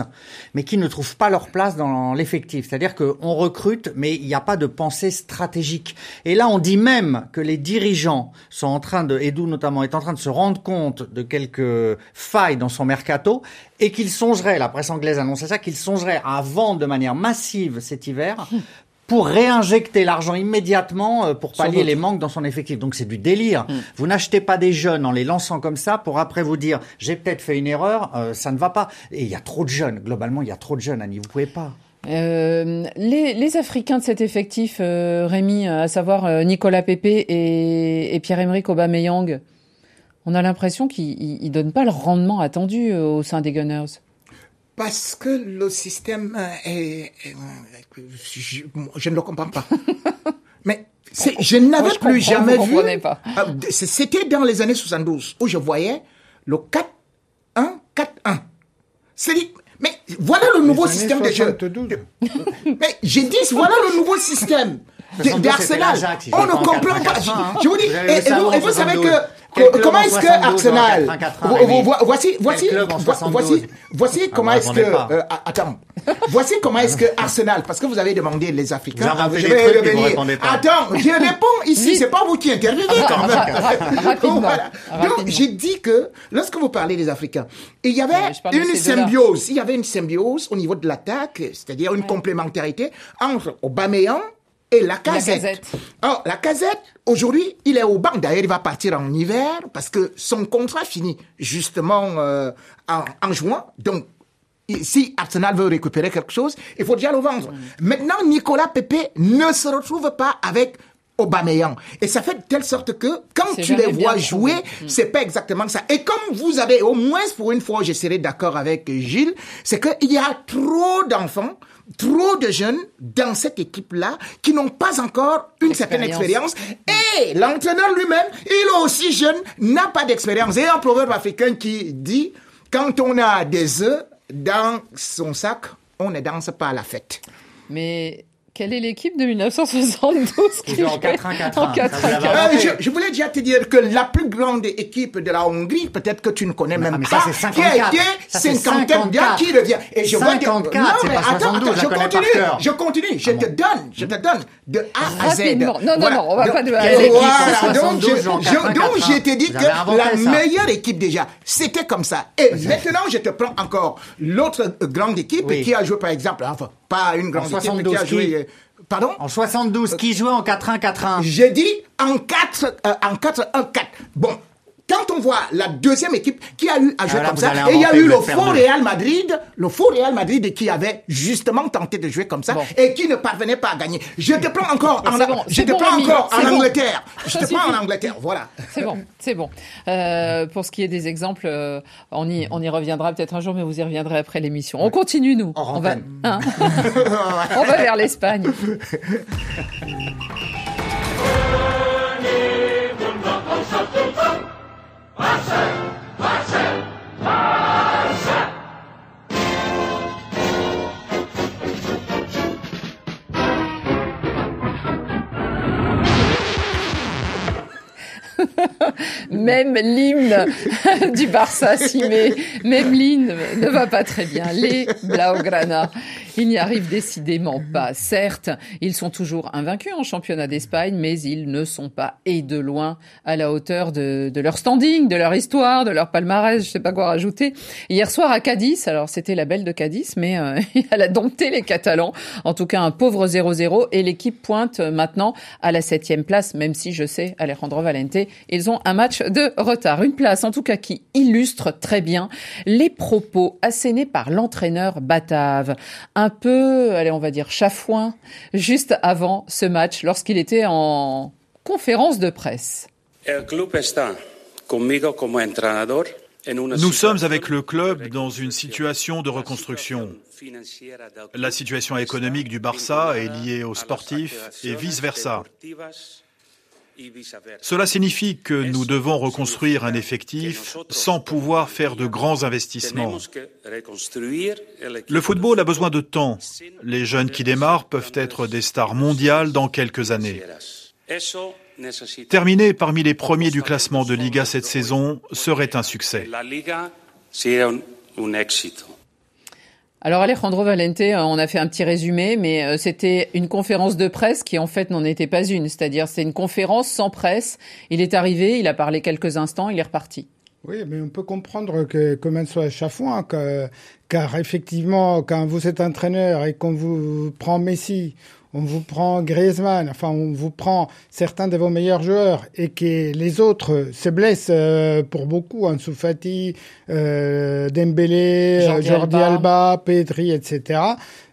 Speaker 4: mais qui ne trouvent pas leur place dans l'effectif. C'est-à-dire qu'on recrute, mais il n'y a pas de pensée stratégique. Et là, on dit même que les dirigeants sont en train de, Edu notamment, est en train de se rendre compte de quelques failles dans son mercato et qu'il songerait, la presse anglaise annonçait ça, qu'il songerait à de manière massive cet hiver pour réinjecter l'argent immédiatement euh, pour pallier les manques dans son effectif. Donc c'est du délire. Hmm. Vous n'achetez pas des jeunes en les lançant comme ça pour après vous dire j'ai peut-être fait une erreur, euh, ça ne va pas. Et il y a trop de jeunes. Globalement, il y a trop de jeunes, Annie. Vous pouvez pas.
Speaker 2: Euh, les, les, Africains de cet effectif, euh, Rémi, à savoir Nicolas Pepe et, et Pierre-Emerick Aubameyang, on a l'impression qu'ils ne donnent pas le rendement attendu au sein des Gunners.
Speaker 3: Parce que le système est... je, ne le comprends pas. Mais je n'avais plus jamais vu... Ah, c'était dans les années 72 où je voyais le 4-1-4-1. C'est mais voilà le nouveau système de jeu. Mais j'ai dit, voilà le nouveau système d'Arsenal. On ne comprend pas. Je vous dis, et vous savez que comment est-ce que Arsenal voici voici voici voici comment est-ce que euh, attends. Voici comment est-ce que Arsenal parce que vous avez demandé les Africains
Speaker 4: je vais revenir.
Speaker 3: attends je réponds ici c'est pas vous qui intervenez quand même. Donc j'ai dit que lorsque vous parlez des Africains il y avait une symbiose. Il y avait une symbiose au niveau de l'attaque c'est-à-dire une complémentarité entre Aubameyang et la casette. La la casette, aujourd'hui, il est au banc. D'ailleurs, il va partir en hiver parce que son contrat finit justement euh, en, juin. Donc, si Arsenal veut récupérer quelque chose, il faut déjà le vendre. Maintenant, Nicolas Pepe ne se retrouve pas avec Aubameyang. Et ça fait de telle sorte que quand tu les vois jouer, mm. c'est pas exactement ça. Et comme vous avez, au moins pour une fois, je serai d'accord avec Gilles, c'est qu'il y a trop d'enfants trop de jeunes dans cette équipe-là qui n'ont pas encore une certaine expérience. Et l'entraîneur lui-même, il est aussi jeune, n'a pas d'expérience. Et un proverbe africain qui dit, quand on a des œufs dans son sac, on ne danse pas à la fête.
Speaker 2: Mais quelle est l'équipe de 1972
Speaker 4: qui joue en 4-1-4-1
Speaker 3: euh, je, voulais déjà te dire que la plus grande équipe de la Hongrie, peut-être que tu ne connais même pas, qui a été 54 bien qui revient.
Speaker 4: Et je 54, non, mais attends, attends,
Speaker 3: je continue, je continue, je te donne, je te donne de A à Z.
Speaker 2: Non, non, non, on va pas de A
Speaker 3: à Z. Donc, donc, je t'ai dit que la meilleure équipe déjà, c'était comme ça. Et maintenant, je te prends encore l'autre grande équipe qui a joué, par exemple, enfin, pas une grande
Speaker 4: 72
Speaker 3: qui a joué.
Speaker 4: qui
Speaker 3: Pardon
Speaker 4: En 72, qui jouait en 4-1-4-1
Speaker 3: J'ai dit en 4 euh, en 4 1 4. Bon, quand on voit la deuxième équipe qui a eu à jouer
Speaker 4: Ah,
Speaker 3: comme ça, et il y a eu le faux. Real Madrid, le faux Real Madrid qui avait justement tenté de jouer comme ça
Speaker 2: Bon.
Speaker 3: et qui ne parvenait pas à gagner. Je te prends encore en,
Speaker 2: bon,
Speaker 3: je te
Speaker 2: bon,
Speaker 3: prends encore en. Angleterre. Je te prends en Angleterre, voilà.
Speaker 2: C'est bon, c'est bon. Euh, pour ce qui est des exemples, euh, on y, on y reviendra peut-être un jour, mais vous y reviendrez après l'émission. On continue, nous. On va, hein on va vers l'Espagne. Même l'hymne du Barça s'y met. Même l'hymne ne va pas très bien. Les Blaugrana, ils n'y arrivent décidément pas. Certes, ils sont toujours invaincus en championnat d'Espagne, mais ils ne sont pas, et de loin, à la hauteur de, de leur standing, de leur histoire, de leur palmarès, je sais pas quoi rajouter. Hier soir à Cadiz, alors c'était la belle de Cadiz, mais euh, elle a dompté les Catalans. En tout cas, un pauvre 0-0, et l'équipe pointe maintenant à la septième place, même si je sais, Alejandro Valente, ils ont un match de retard. Une place, en tout cas, qui illustre très bien les propos assénés par l'entraîneur Batave. Peu, allez, on va dire chafouin, juste avant ce match, lorsqu'il était en conférence de presse.
Speaker 9: El club está conmigo como entrenador en una
Speaker 7: Nous sommes avec le club dans une situation de reconstruction. La situation économique du Barça est liée aux sportifs et vice-versa. Cela signifie que nous devons reconstruire un effectif sans pouvoir faire de grands investissements. Le football a besoin de temps. Les jeunes qui démarrent peuvent être des stars mondiales dans quelques années. Terminer parmi les premiers du classement de Liga cette saison serait un succès.
Speaker 9: La liga sería un, un éxito.
Speaker 2: Alors Alejandro Valente, euh, on a fait un petit résumé, mais euh, c'était une conférence de presse qui en fait n'en était pas une. C'est-à-dire c'est une conférence sans presse. Il est arrivé, il a parlé quelques instants, il est reparti.
Speaker 5: Oui, mais on peut comprendre que Coman soit chafouin, que, car effectivement, quand vous êtes entraîneur et qu'on vous prend Messi, on vous prend Griezmann, enfin on vous prend certains de vos meilleurs joueurs et que les autres se blessent euh, pour beaucoup, Ansu Fati, euh, Dembélé,
Speaker 2: Jordi
Speaker 5: Jordi,
Speaker 2: Alba.
Speaker 5: Alba. Pedri, etc.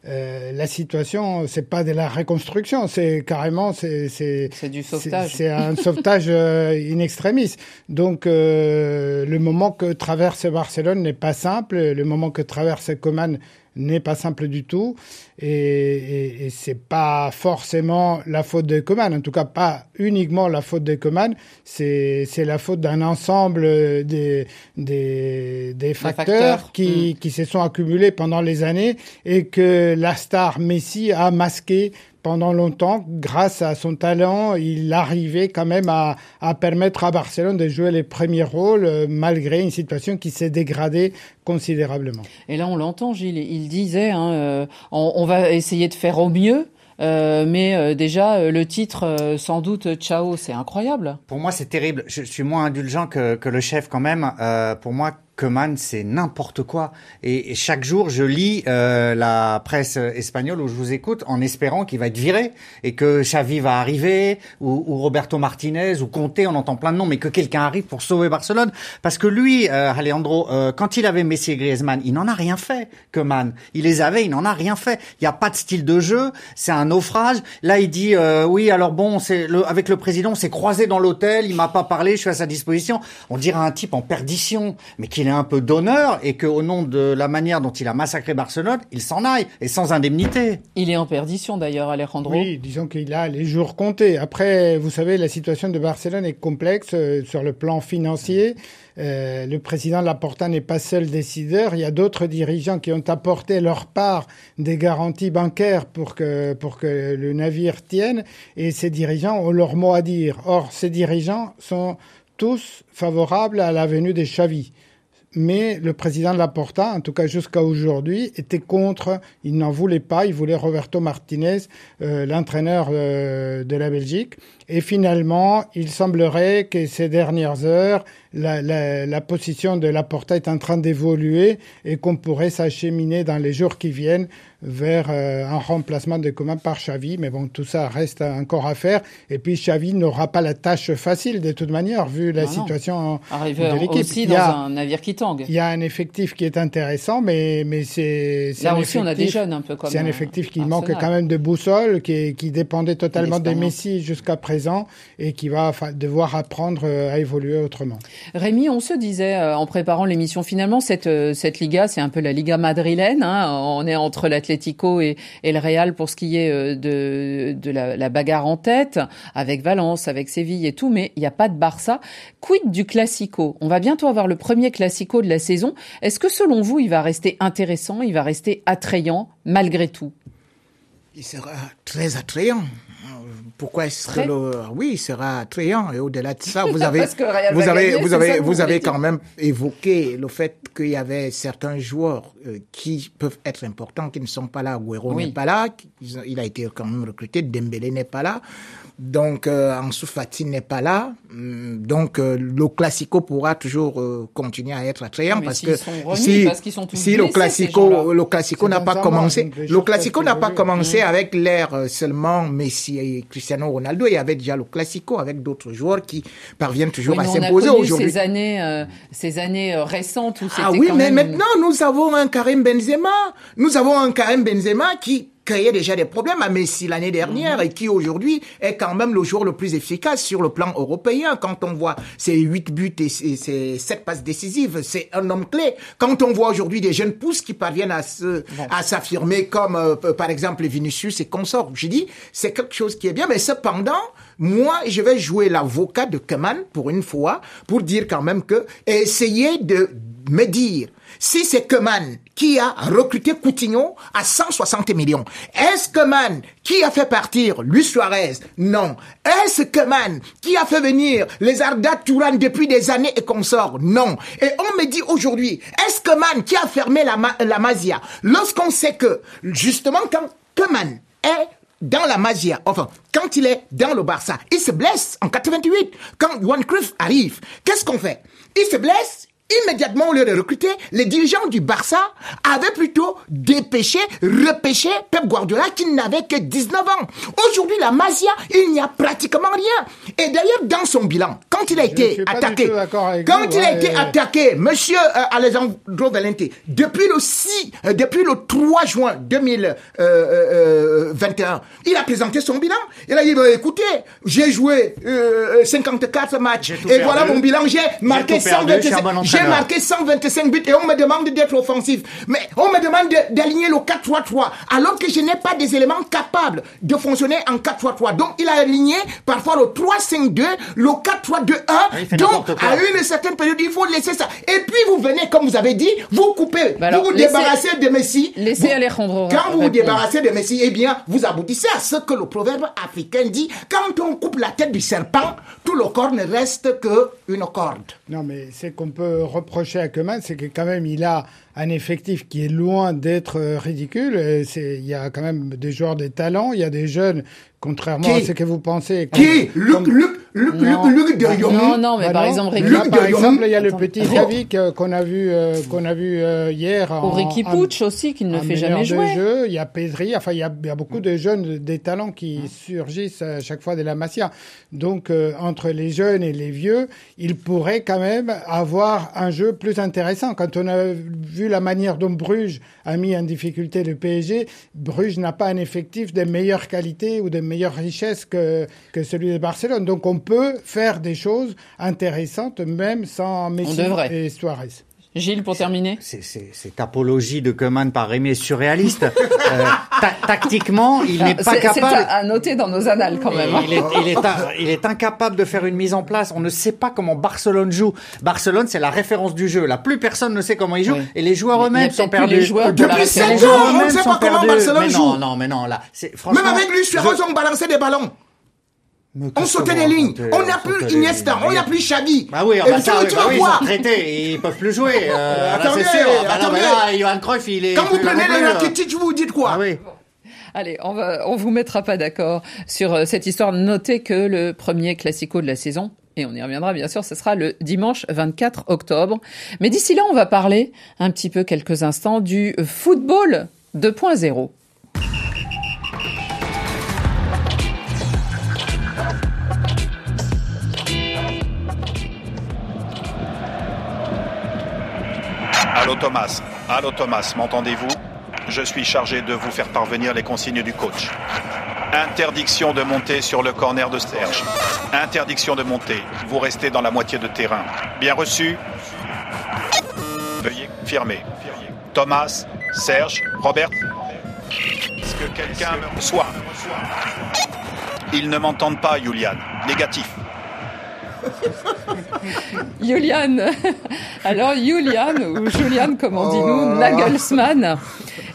Speaker 5: Euh, la situation, c'est pas de la reconstruction, c'est carrément c'est c'est
Speaker 2: du sauvetage.
Speaker 5: C'est un sauvetage euh, in extremis. Donc euh, le moment que traverse Barcelone n'est pas simple, le moment que traverse Coman n'est pas simple du tout, et, et, et c'est pas forcément la faute de Coman, en tout cas pas uniquement la faute de Coman, c'est c'est la faute d'un ensemble des des, des facteurs,
Speaker 2: facteurs.
Speaker 5: qui qui se sont accumulés pendant les années et que la star Messi a masqué pendant longtemps, grâce à son talent, il arrivait quand même à, à permettre à Barcelone de jouer les premiers rôles euh, malgré une situation qui s'est dégradée considérablement.
Speaker 2: Et là on l'entend, Gilles, il disait, hein, euh, on, on va essayer de faire au mieux. euh, mais euh, déjà, euh, le titre, euh, sans doute, Ciao, c'est incroyable.
Speaker 4: Pour moi, c'est terrible. Je, je suis moins indulgent que, que le chef quand même. Euh, pour moi, Koeman, c'est n'importe quoi. Et, chaque jour, je lis euh, la presse espagnole où je vous écoute en espérant qu'il va être viré et que Xavi va arriver ou, Roberto Martinez ou Conte, on entend plein de noms, mais que quelqu'un arrive pour sauver Barcelone. Parce que lui, euh, Alejandro, euh, quand il avait Messi et Griezmann, il n'en a rien fait, Koeman. Il les avait, il n'en a rien fait. Il n'y a pas de style de jeu, c'est un naufrage. Là, il dit, euh, oui, alors bon, c'est le, avec le président, on s'est croisé dans l'hôtel, il m'a pas parlé, je suis à sa disposition. On dirait un type en perdition, mais qu'il ait un peu d'honneur et qu'au nom de la manière dont il a massacré Barcelone, il s'en aille et sans indemnité.
Speaker 2: Il est en perdition d'ailleurs, Alejandro.
Speaker 5: Oui, disons qu'il a les jours comptés. Après, vous savez, la situation de Barcelone est complexe euh, sur le plan financier. Euh, le président Laporta n'est pas seul décideur. Il y a d'autres dirigeants qui ont apporté leur part des garanties bancaires pour que, pour que le navire tienne. Et ces dirigeants ont leur mot à dire. Or, ces dirigeants sont tous favorables à la venue des Xavi mais le président Laporta, en tout cas jusqu'à aujourd'hui, était contre. Il n'en voulait pas. Il voulait Roberto Martinez, euh, l'entraîneur euh, de la Belgique. Et finalement, il semblerait que ces dernières heures, la, la, la position de Laporta est en train d'évoluer et qu'on pourrait s'acheminer dans les jours qui viennent vers euh, un remplacement de Coman par Xavi. Mais bon, tout ça reste encore à faire. Et puis Xavi n'aura pas la tâche facile de toute manière, vu la situation
Speaker 2: Arriver
Speaker 5: de l'équipe.
Speaker 2: aussi dans un navire qui tangue.
Speaker 5: Il y a un effectif qui est intéressant, mais, mais c'est...
Speaker 2: Là aussi, on a des jeunes un peu comme
Speaker 5: C'est un effectif qui manque quand même de boussole, qui, qui dépendait totalement de Messi jusqu'à présent et qui va devoir apprendre euh, à évoluer autrement.
Speaker 2: Rémi, on se disait euh, en préparant l'émission, finalement, cette, cette Liga, c'est un peu la Liga madrilène. Hein, on est entre l'Atlético et, et, le Real pour ce qui est euh, de, de la, la, bagarre en tête, avec Valence, avec Séville et tout, mais il n'y a pas de Barça. Quid du Classico? On va bientôt avoir le premier Classico de la saison. Est-ce que selon vous, il va rester intéressant, il va rester attrayant malgré tout?
Speaker 3: Il sera très attrayant. Pourquoi est-ce que le... oui, il sera attrayant et au-delà de ça, vous avez vous avez vous avez vous avez quand même évoqué le fait qu'il y avait certains joueurs euh, qui peuvent être importants qui ne sont pas là. Guerrero n'est pas là, il a été quand même recruté, Dembélé n'est pas là. Donc, euh, Ansu Fati n'est pas là. Mm, donc, euh, le Classico pourra toujours euh, continuer à être attrayant parce que
Speaker 2: si, parce
Speaker 3: sont si le Classico, le Classico n'a pas commencé, le Classico n'a pas commencé avec l'ère seulement Messi et Cristiano Ronaldo. Il y avait déjà le Classico avec d'autres joueurs qui parviennent toujours à s'imposer aujourd'hui.
Speaker 2: Ces années, ces années récentes où
Speaker 3: Ah oui, mais maintenant nous avons un Karim Benzema. Nous avons un Karim Benzema qui créait déjà des problèmes à Messi l'année dernière et qui aujourd'hui est quand même le joueur le plus efficace sur le plan européen. Quand on voit ses huit buts et ses sept passes décisives, c'est un homme clé. Quand on voit aujourd'hui des jeunes pousses qui parviennent à se, à s'affirmer comme euh, par exemple Vinicius et consorts, je dis c'est quelque chose qui est bien, mais cependant moi, je vais jouer l'avocat de Keman pour une fois, pour dire quand même que, essayer de me dire si c'est Keman qui a recruté Coutinho à 160 millions, est-ce Keman qui a fait partir Luis Suarez? Non. Est-ce Keman qui a fait venir les Arda Touran depuis des années et consorts Non. Et on me dit aujourd'hui, est-ce Keman qui a fermé la, la Masia? Lorsqu'on sait que, justement, quand Keman est dans la Magia, enfin, quand il est dans le Barça, il se blesse en 88. Quand Juan Cruyff arrive, qu'est-ce qu'on fait? Il se blesse, immédiatement au lieu de recruter, les dirigeants du Barça avaient plutôt dépêché, repêché Pep Guardiola qui n'avait que 19 ans. Aujourd'hui, la Masia, il n'y a pratiquement rien. Et d'ailleurs, dans son bilan, quand il a été attaqué, quand il a été attaqué, monsieur euh, Alessandro Valente, depuis le 6, euh, depuis le 3 juin 2021, euh, il a présenté son bilan. Il a dit, bah, écoutez, j'ai joué 54 matchs et voilà mon bilan, j'ai marqué 127 j'ai marqué 125 buts et on me demande d'être offensif. Mais on me demande d'aligner le 4-3-3 alors que je n'ai pas des éléments capables de fonctionner en 4-3-3. Donc il a aligné parfois le 3-5-2, le 4-3-2-1. Donc à une certaine période, il faut laisser ça. Et puis vous venez, comme vous avez dit, vous coupez, bah vous vous débarrassez de Messi.
Speaker 2: Laissez Alejandro.
Speaker 3: Quand vous vous débarrassez de Messi, eh bien, vous aboutissez à ce que le proverbe africain dit, quand on coupe la tête du serpent, tout le corps ne reste que une corde.
Speaker 5: Non, mais c'est qu'on peut reprocher à Keman, c'est que quand même il a un effectif qui est loin d'être euh, ridicule. Il y a quand même des joueurs des talents, il y a des jeunes, contrairement à ce que vous pensez.
Speaker 3: Qui Luc, Luc, Luc, Luc, de Jong.
Speaker 2: Non, non, mais par exemple,
Speaker 5: Luc par exemple, il y a le petit Javi qu'on a vu, euh, qu'on a vu euh, hier.
Speaker 2: Ou Ricky Pucci aussi, qui ne fait jamais jouer.
Speaker 5: Jeu. Il y a Pedri, enfin, il y a, il y a beaucoup de jeunes, des talents qui surgissent à chaque fois de la Masia. Donc, entre les jeunes et les vieux, il pourrait quand même avoir un jeu plus intéressant. Quand on a vu la manière dont Bruges a mis en difficulté le PSG, Bruges n'a pas un effectif de meilleure qualité ou de meilleure richesse que, que celui de Barcelone. Donc on peut faire des choses intéressantes même sans Messi et Suarez.
Speaker 2: Gilles, pour terminer.
Speaker 4: Cette apologie de Koeman par Rémi est surréaliste. euh, tactiquement, il n'est pas capable.
Speaker 2: C'est à noter dans nos annales quand même.
Speaker 4: Il est, il, est, il est incapable de faire une mise en place. On ne sait pas comment Barcelone joue. Barcelone, c'est la référence du jeu. Là, plus personne ne sait comment il joue. Et les joueurs eux-mêmes sont perdus.
Speaker 3: Les joueurs Depuis 5 ans, on ne sait pas comment Barcelone joue.
Speaker 4: Non, non, mais non, là.
Speaker 3: Franchement, Même avec lui, je... on balançait des ballons on sautait des lignes. On n'a plus Iniesta, on n'a plus Xavi.
Speaker 4: Bah oui, bah ça, bah oui, ils sont ils peuvent plus jouer. Euh, attendez, là, sûr. Bah attendez. Là, Johan Cruyff, il est.
Speaker 3: Quand vous prenez les Rakitic, vous dites quoi
Speaker 4: ah oui.
Speaker 2: Allez, on va, on vous mettra pas d'accord sur euh, cette histoire. Notez que le premier classico de la saison, et on y reviendra bien sûr, ce sera le dimanche 24 octobre. Mais d'ici là, on va parler un petit peu quelques instants du football 2.0.
Speaker 7: Allô Thomas, allô Thomas, m'entendez-vous? Je suis chargé de vous faire parvenir les consignes du coach. Interdiction de monter sur le corner de Serge. Interdiction de monter. Vous restez dans la moitié de terrain. Bien reçu Veuillez confirmer. Thomas, Serge, Robert Est-ce que quelqu'un me reçoit? Ils ne m'entendent pas, Julian. Négatif.
Speaker 2: Julian. Alors Julian ou Julian comme on dit
Speaker 3: Oh
Speaker 2: nous, Nagelsmann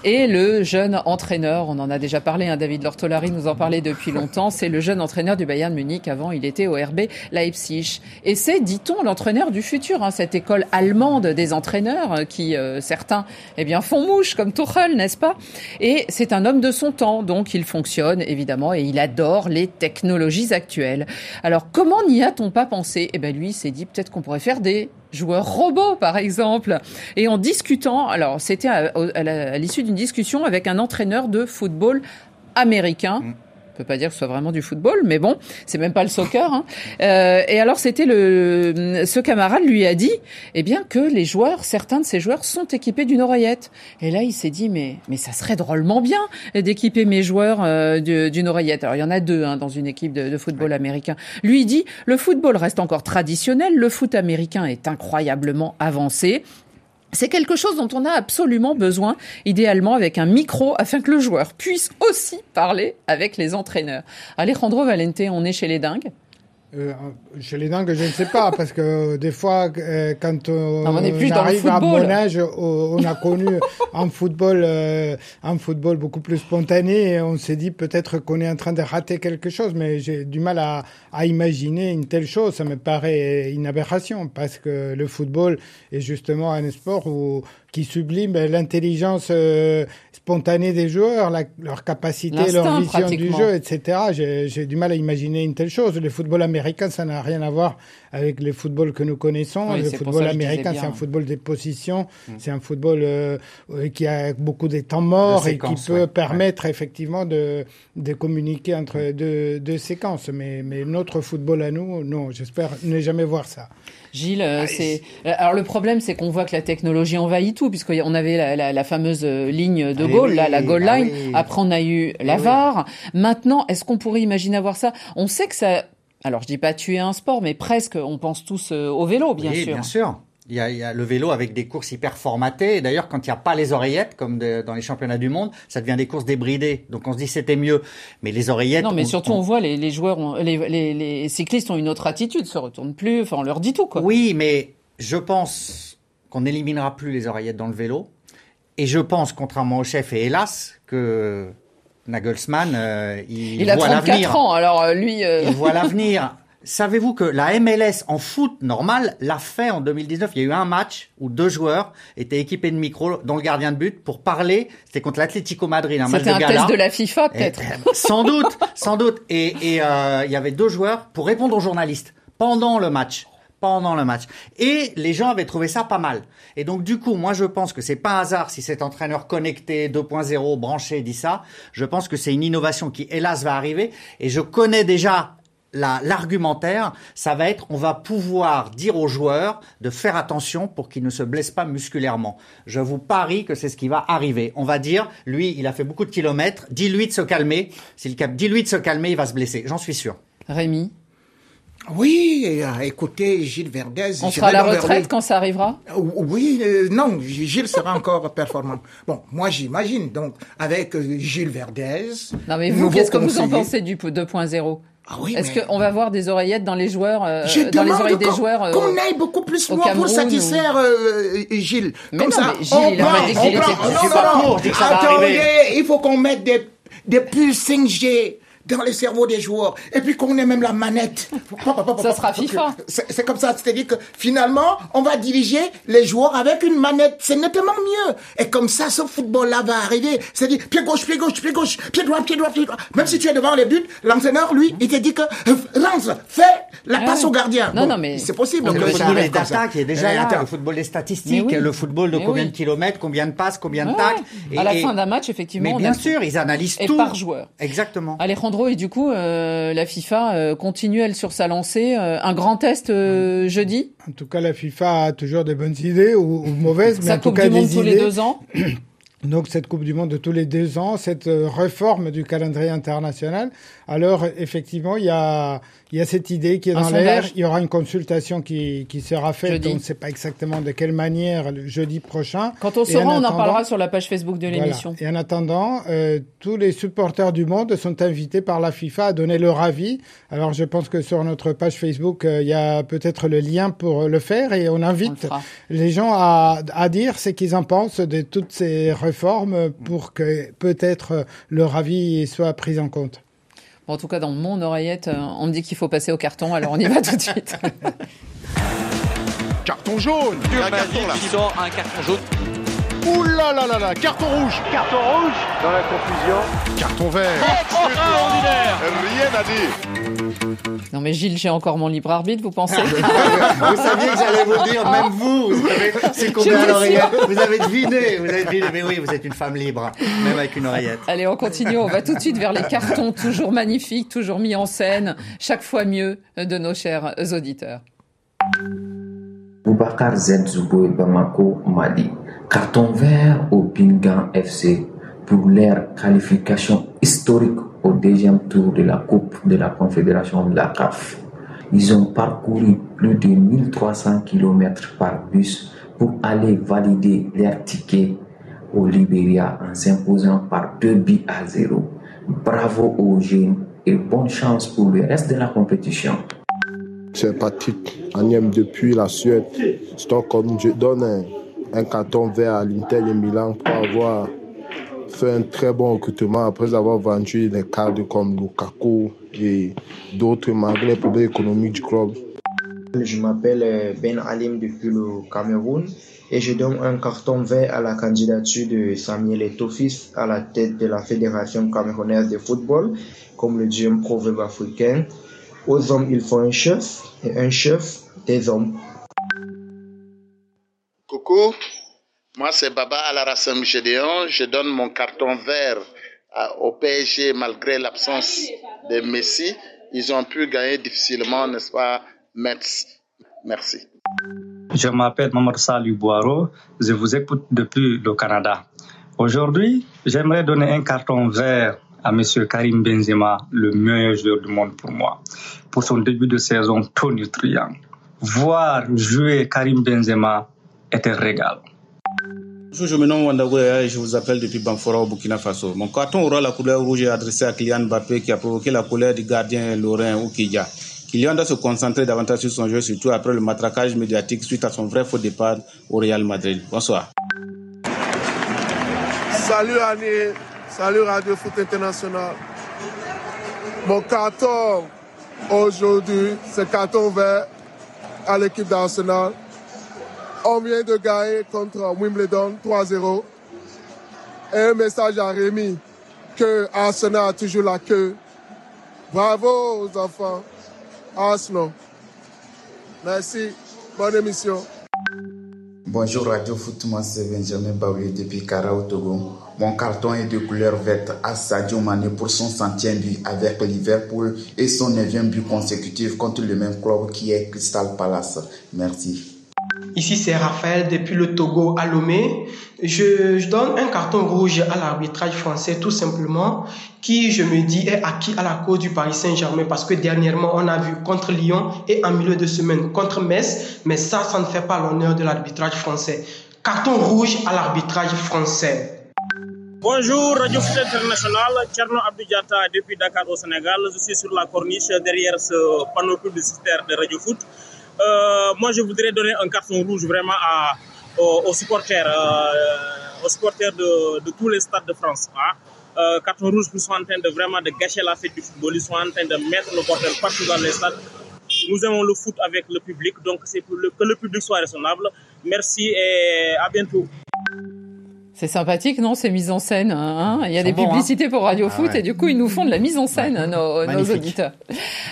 Speaker 2: et le jeune entraîneur, on en a déjà parlé, hein, David Lortolari nous en parlait depuis longtemps, c'est le jeune entraîneur du Bayern Munich, avant il était au RB Leipzig. Et c'est, dit-on, l'entraîneur du futur, hein, cette école allemande des entraîneurs euh, qui, euh, certains, eh bien, font mouche, comme Tuchel, n'est-ce pas? Et c'est un homme de son temps, donc il fonctionne, évidemment, et il adore les technologies actuelles. Alors, comment n'y a-t-on pas pensé? Eh ben lui, s'est dit peut-être qu'on pourrait faire des joueurs robots, par exemple. Et en discutant, alors c'était à, l'issue d'une discussion avec un entraîneur de football américain. On peut pas dire que ce soit vraiment du football, mais bon, c'est même pas le soccer. Hein. Euh, et alors, c'était le, ce camarade lui a dit, eh bien, que les joueurs, certains de ces joueurs, sont équipés d'une oreillette. Et là, il s'est dit, mais, mais ça serait drôlement bien d'équiper mes joueurs euh, d'une oreillette. Alors, il y en a deux hein, dans une équipe de, de football américain. Lui il dit, le football reste encore traditionnel, le foot américain est incroyablement avancé. C'est quelque chose dont on a absolument besoin, idéalement avec un micro, afin que le joueur puisse aussi parler avec les entraîneurs. Alejandro Valente, on est chez les dingues.
Speaker 5: Euh, chez les dingues, je ne sais pas, parce que des fois, euh, quand on,
Speaker 2: Non, on est plus
Speaker 5: arrive à mon âge, on on a connu un football, euh, un football beaucoup plus spontané, et on s'est dit peut-être qu'on est en train de rater quelque chose, mais j'ai du mal à, à imaginer une telle chose. Ça me paraît une aberration, parce que le football est justement un sport où, qui sublime l'intelligence euh, spontanée des joueurs, la- leur capacité, leur vision du jeu, etc. J'ai j'ai du mal à imaginer une telle chose. Le football américain, ça n'a rien à voir avec le football que nous connaissons.
Speaker 2: Oui,
Speaker 5: le football américain, c'est un football des positions, c'est un football euh, euh, qui a beaucoup de temps morts
Speaker 4: De
Speaker 5: et qui peut
Speaker 4: ouais.
Speaker 5: permettre effectivement de, de communiquer entre deux, deux séquences. Mais, mais notre football à nous, non, j'espère ne jamais voir ça.
Speaker 2: Gilles, euh, c'est alors le problème, c'est qu'on voit que la technologie envahit tout, puisqu'on avait la, la, la fameuse euh, ligne de
Speaker 4: Ah,
Speaker 2: goal,
Speaker 4: oui,
Speaker 2: là, la goal
Speaker 4: bah
Speaker 2: line.
Speaker 4: oui.
Speaker 2: Après, on a eu la
Speaker 4: oui.
Speaker 2: VAR. Maintenant, est-ce qu'on pourrait imaginer avoir ça? On sait que ça. Alors, je dis pas tuer un sport, mais presque. On pense tous euh, au vélo, bien
Speaker 4: oui,
Speaker 2: sûr.
Speaker 4: bien sûr. Il y, a, il y a le vélo avec des courses hyper formatées. Et D'ailleurs, quand il n'y a pas les oreillettes, comme de- dans les championnats du monde, ça devient des courses débridées. Donc on se dit c'était mieux. Mais les oreillettes.
Speaker 2: Non, mais
Speaker 4: on-
Speaker 2: surtout,
Speaker 4: on-
Speaker 2: on voit les, les joueurs, ont- les, les, les cyclistes ont une autre attitude, se retournent plus. Enfin, on leur dit tout, quoi.
Speaker 4: Oui, mais je pense qu'on n'éliminera plus les oreillettes dans le vélo. Et je pense, contrairement au chef et hélas, que Nagelsmann, euh, il,
Speaker 2: Il a
Speaker 4: voit
Speaker 2: 34
Speaker 4: l'avenir.
Speaker 2: ans, alors euh, lui. euh,
Speaker 4: Il voit l'avenir. Savez-vous que la MLS en foot normal l'a fait en 2019 Il y a eu un match où deux joueurs étaient équipés de micros, dont le gardien de but, pour parler. C'était contre l'Atlético Madrid, un match
Speaker 2: C'était
Speaker 4: de
Speaker 2: un
Speaker 4: gala.
Speaker 2: test de la FIFA, peut-être.
Speaker 4: sans doute, sans doute. Et, euh, il y avait deux joueurs pour répondre aux journalistes pendant le match. Pendant le match. Et les gens avaient trouvé ça pas mal. Et donc, du coup, moi, je pense que c'est pas un hasard si cet entraîneur connecté 2.0 branché dit ça. Je pense que c'est une innovation qui, hélas, va arriver. Et je connais déjà la- l'argumentaire. Ça va être, on va pouvoir dire aux joueurs de faire attention pour qu'ils ne se blessent pas musculairement. Je vous parie que c'est ce qui va arriver. On va dire, lui, il a fait beaucoup de kilomètres. Dis-lui de se calmer. S'il cap, dis-lui de se calmer, il va se blesser. J'en suis sûr.
Speaker 2: Rémi,
Speaker 3: Oui, euh, écoutez, Gilles Verdez.
Speaker 2: on
Speaker 3: je
Speaker 2: sera à la retraite quand ça arrivera
Speaker 3: Oui, euh, non, Gilles sera encore performant. Bon, moi j'imagine, donc, avec euh, Gilles Verdez.
Speaker 2: Non, mais vous, qu'est-ce que vous en pensez du 2.0
Speaker 3: Ah oui,
Speaker 2: Est-ce
Speaker 3: mais-
Speaker 2: qu'on va voir des oreillettes dans les joueurs, euh, dans les oreilles des joueurs euh,
Speaker 3: qu'on aille beaucoup plus loin pour satisfaire euh, Gilles.
Speaker 2: Mais
Speaker 3: Comme
Speaker 2: non,
Speaker 3: ça,
Speaker 2: mais Gilles,
Speaker 3: on
Speaker 2: il a
Speaker 3: prend- on prend- non, non, non.
Speaker 4: va
Speaker 3: Attendez, il faut qu'on mette des, des puces 5G dans les cerveaux des joueurs. Et puis qu'on ait même la manette.
Speaker 2: Ça sera FIFA.
Speaker 3: C'est comme ça. C'est-à-dire que finalement, on va diriger les joueurs avec une manette. C'est nettement mieux. Et comme ça, ce football-là va arriver. C'est-à-dire pied gauche, pied gauche, pied gauche, pied droit, pied droit, pied droit. Même si tu es devant les buts, l'entraîneur, lui, il te dit que lance, fais la
Speaker 2: Ah
Speaker 3: passe au gardien.
Speaker 2: Non,
Speaker 3: Bon,
Speaker 2: non, mais-
Speaker 3: c'est possible.
Speaker 4: Donc le football des data qui est déjà
Speaker 3: Eh,
Speaker 4: là, le football des statistiques,
Speaker 2: oui.
Speaker 4: le football de
Speaker 2: Mais
Speaker 4: combien
Speaker 2: oui.
Speaker 4: de kilomètres, combien de passes, combien de tacles.
Speaker 2: À la fin d'un match, effectivement,
Speaker 4: Mais bien sûr, ils analysent
Speaker 2: Et
Speaker 4: tout.
Speaker 2: par joueur.
Speaker 4: Exactement.
Speaker 2: Alejandro, et du coup, euh, la FIFA euh, continue, elle, sur sa lancée. Euh, un grand test jeudi
Speaker 5: En tout cas, la FIFA a toujours des bonnes idées ou, ou mauvaises, mais
Speaker 2: Sa
Speaker 5: en tout
Speaker 2: Coupe
Speaker 5: cas
Speaker 2: du Monde
Speaker 5: des
Speaker 2: tous les deux ans
Speaker 5: Donc cette Coupe du Monde de tous les deux ans, cette réforme du calendrier international. Alors effectivement, il y a, il y a cette idée qui est
Speaker 2: Un
Speaker 5: dans l'air. Il y aura une consultation qui, qui sera faite.
Speaker 2: Jeudi.
Speaker 5: On ne sait pas exactement de quelle manière le jeudi prochain.
Speaker 2: Quand on saura, on en parlera sur la page Facebook de
Speaker 5: Voilà.
Speaker 2: l'émission.
Speaker 5: Et en attendant, euh, tous les supporters du monde sont invités par la FIFA à donner leur avis. Alors je pense que sur notre page Facebook, euh, il y a peut-être le lien pour le faire et on
Speaker 2: On le
Speaker 5: invite les gens à, à dire ce qu'ils en pensent de toutes ces réformes pour que peut-être leur avis soit pris en compte.
Speaker 2: Bon, en tout cas, dans mon oreillette, euh, on me dit qu'il faut passer au carton, alors on y va tout de suite.
Speaker 10: Carton jaune. Un carton là.
Speaker 6: qui sort un carton jaune.
Speaker 10: Ouh là là là là Carton rouge. Carton rouge. Dans la confusion. Carton vert.
Speaker 6: Extraordinaire.
Speaker 10: Rien à dire
Speaker 2: Non mais Gilles, j'ai encore mon libre arbitre, vous pensez
Speaker 4: vous saviez que j'allais vous dire, même vous, vous savez, c'est combien à l'oreillette. Vous avez deviné, vous avez deviné. Mais oui, vous êtes une femme libre, même avec une oreillette.
Speaker 2: Allez, on continue. On va tout de suite vers les cartons, toujours magnifiques, toujours mis en scène, chaque fois mieux de nos chers auditeurs.
Speaker 11: Boubacar Z Zouboui Bamako Mali. Carton vert au Pingan FC pour leur qualification historique au deuxième tour de la Coupe de la Confédération de la CAF. Ils ont parcouru plus de 1300 km par bus pour aller valider leur ticket au Libéria en s'imposant par 2 buts à 0. Bravo aux jeunes et bonne chance pour le reste de la compétition.
Speaker 12: C'est Patrick depuis la Suède, Stockholm. Je donne un, un carton vert à l'Inter de Milan pour avoir fait un très bon recrutement après avoir vendu des cadres comme Lukaku et d'autres malgré les problèmes économiques du club.
Speaker 13: Je m'appelle euh, Ben Alim depuis le Cameroun et je donne un carton vert à la candidature de Samuel Etofis à la tête de la Fédération camerounaise de football, comme le dit un proverbe africain. Aux hommes, il faut un chef et un chef des hommes.
Speaker 14: Coucou, moi c'est Baba Alarassam Gédéon. Je donne mon carton vert au PSG malgré l'absence de Messi. Ils ont pu gagner difficilement, n'est-ce pas, Metz? Merci.
Speaker 15: Je m'appelle Mamadou Salou Boiro, je vous écoute depuis le Canada. Aujourd'hui, j'aimerais donner un carton vert à M. Karim Benzema, le meilleur joueur du monde pour moi, pour son début de saison tonitruant. Voir jouer Karim Benzema est un régal.
Speaker 16: Bonjour, je me nomme Wandagouya et je vous appelle depuis Banfora au Burkina Faso. Mon carton aura la couleur rouge est adressé à Kylian Mbappé qui a provoqué la colère du gardien Lorrain Oukidja. Kylian doit se concentrer davantage sur son jeu, surtout après le matraquage médiatique suite à son vrai faux départ au Real Madrid. Bonsoir.
Speaker 17: Salut Annie, salut Radio Foot International. Mon carton aujourd'hui, c'est carton vert à l'équipe d'Arsenal. On vient de gagner contre Wimbledon 3-0. Et un message à Rémi que Arsenal a toujours la queue. Bravo aux enfants. Arsenal. Merci. Bonne émission.
Speaker 18: Bonjour Radio Foot, moi c'est Benjamin Baouli depuis Kara au Togo. Mon carton est de couleur verte à Sadio Mané pour son centième but avec Liverpool et son neuvième but consécutif contre le même club qui est Crystal Palace. Merci.
Speaker 19: Ici, c'est Raphaël depuis le Togo à Lomé. Je, donne un carton rouge à l'arbitrage français, tout simplement, qui, je me dis, est acquis à la cause du Paris Saint-Germain parce que dernièrement, on a vu contre Lyon et en milieu de semaine contre Metz, mais ça, ça ne fait pas l'honneur de l'arbitrage français. Carton rouge à l'arbitrage français.
Speaker 20: Bonjour Radio Foot International, Tcherno Abdou depuis Dakar au Sénégal. Je suis sur la corniche derrière ce panneau publicitaire de Radio Foot. Euh, moi, je voudrais donner un carton rouge vraiment aux, supporters, euh, aux supporters de, tous les stades de France. hein. euh, carton rouge qui sont en train de vraiment de gâcher la fête du football. Ils sont en train de mettre le bordel partout dans les stades. Nous aimons le foot avec le public, donc c'est que le public soit raisonnable. Merci et à bientôt.
Speaker 2: C'est sympathique, non, ces mises en scène. Hein il y a des
Speaker 4: bon,
Speaker 2: publicités pour Radio
Speaker 4: Ah
Speaker 2: Foot
Speaker 4: ouais.
Speaker 2: et du coup, ils nous font de la mise en scène, nos, auditeurs.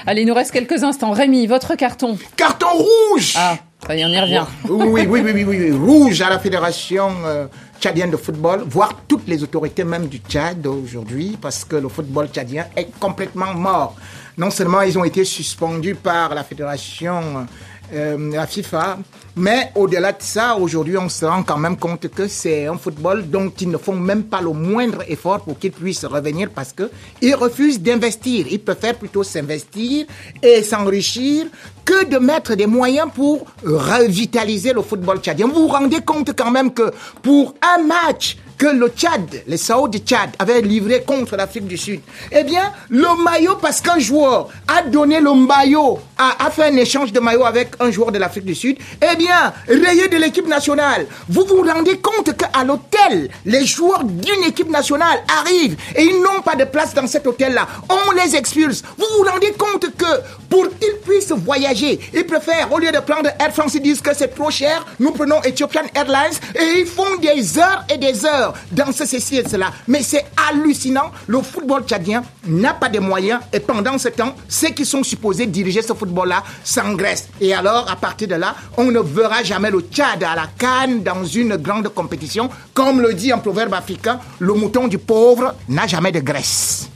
Speaker 2: Allez, il nous reste quelques instants. Rémi, votre carton.
Speaker 3: Carton rouge
Speaker 2: Ah, ça y est, on y revient.
Speaker 3: Oui, oui, oui, oui, oui, oui. Rouge à la Fédération euh, tchadienne de football, voire toutes les autorités même du Tchad aujourd'hui, parce que le football tchadien est complètement mort. Non seulement ils ont été suspendus par la Fédération, euh, la FIFA, mais au-delà de ça, aujourd'hui, on se rend quand même compte que c'est un football dont ils ne font même pas le moindre effort pour qu'ils puissent revenir parce que ils refusent d'investir. Ils préfèrent plutôt s'investir et s'enrichir que de mettre des moyens pour revitaliser le football tchadien. Vous vous rendez compte quand même que pour un match que le Tchad, les Sao du Tchad, avaient livré contre l'Afrique du Sud. Eh bien, le maillot, parce qu'un joueur a donné le maillot, a, a fait un échange de maillot avec un joueur de l'Afrique du Sud, eh bien, rayé de l'équipe nationale. Vous vous rendez compte qu'à l'hôtel, les joueurs d'une équipe nationale arrivent et ils n'ont pas de place dans cet hôtel-là. On les expulse. Vous vous rendez compte que pour qu'ils puissent voyager, ils préfèrent, au lieu de prendre Air France, ils disent que c'est trop cher, nous prenons Ethiopian Airlines et ils font des heures et des heures dans ce, ceci et cela. Mais c'est hallucinant. Le football tchadien n'a pas de moyens et pendant ce temps, ceux qui sont supposés diriger ce football-là s'engraissent. Et alors, à partir de là, on ne verra jamais le Tchad à la canne dans une grande compétition. Comme le dit un proverbe africain, le mouton du pauvre n'a jamais de graisse.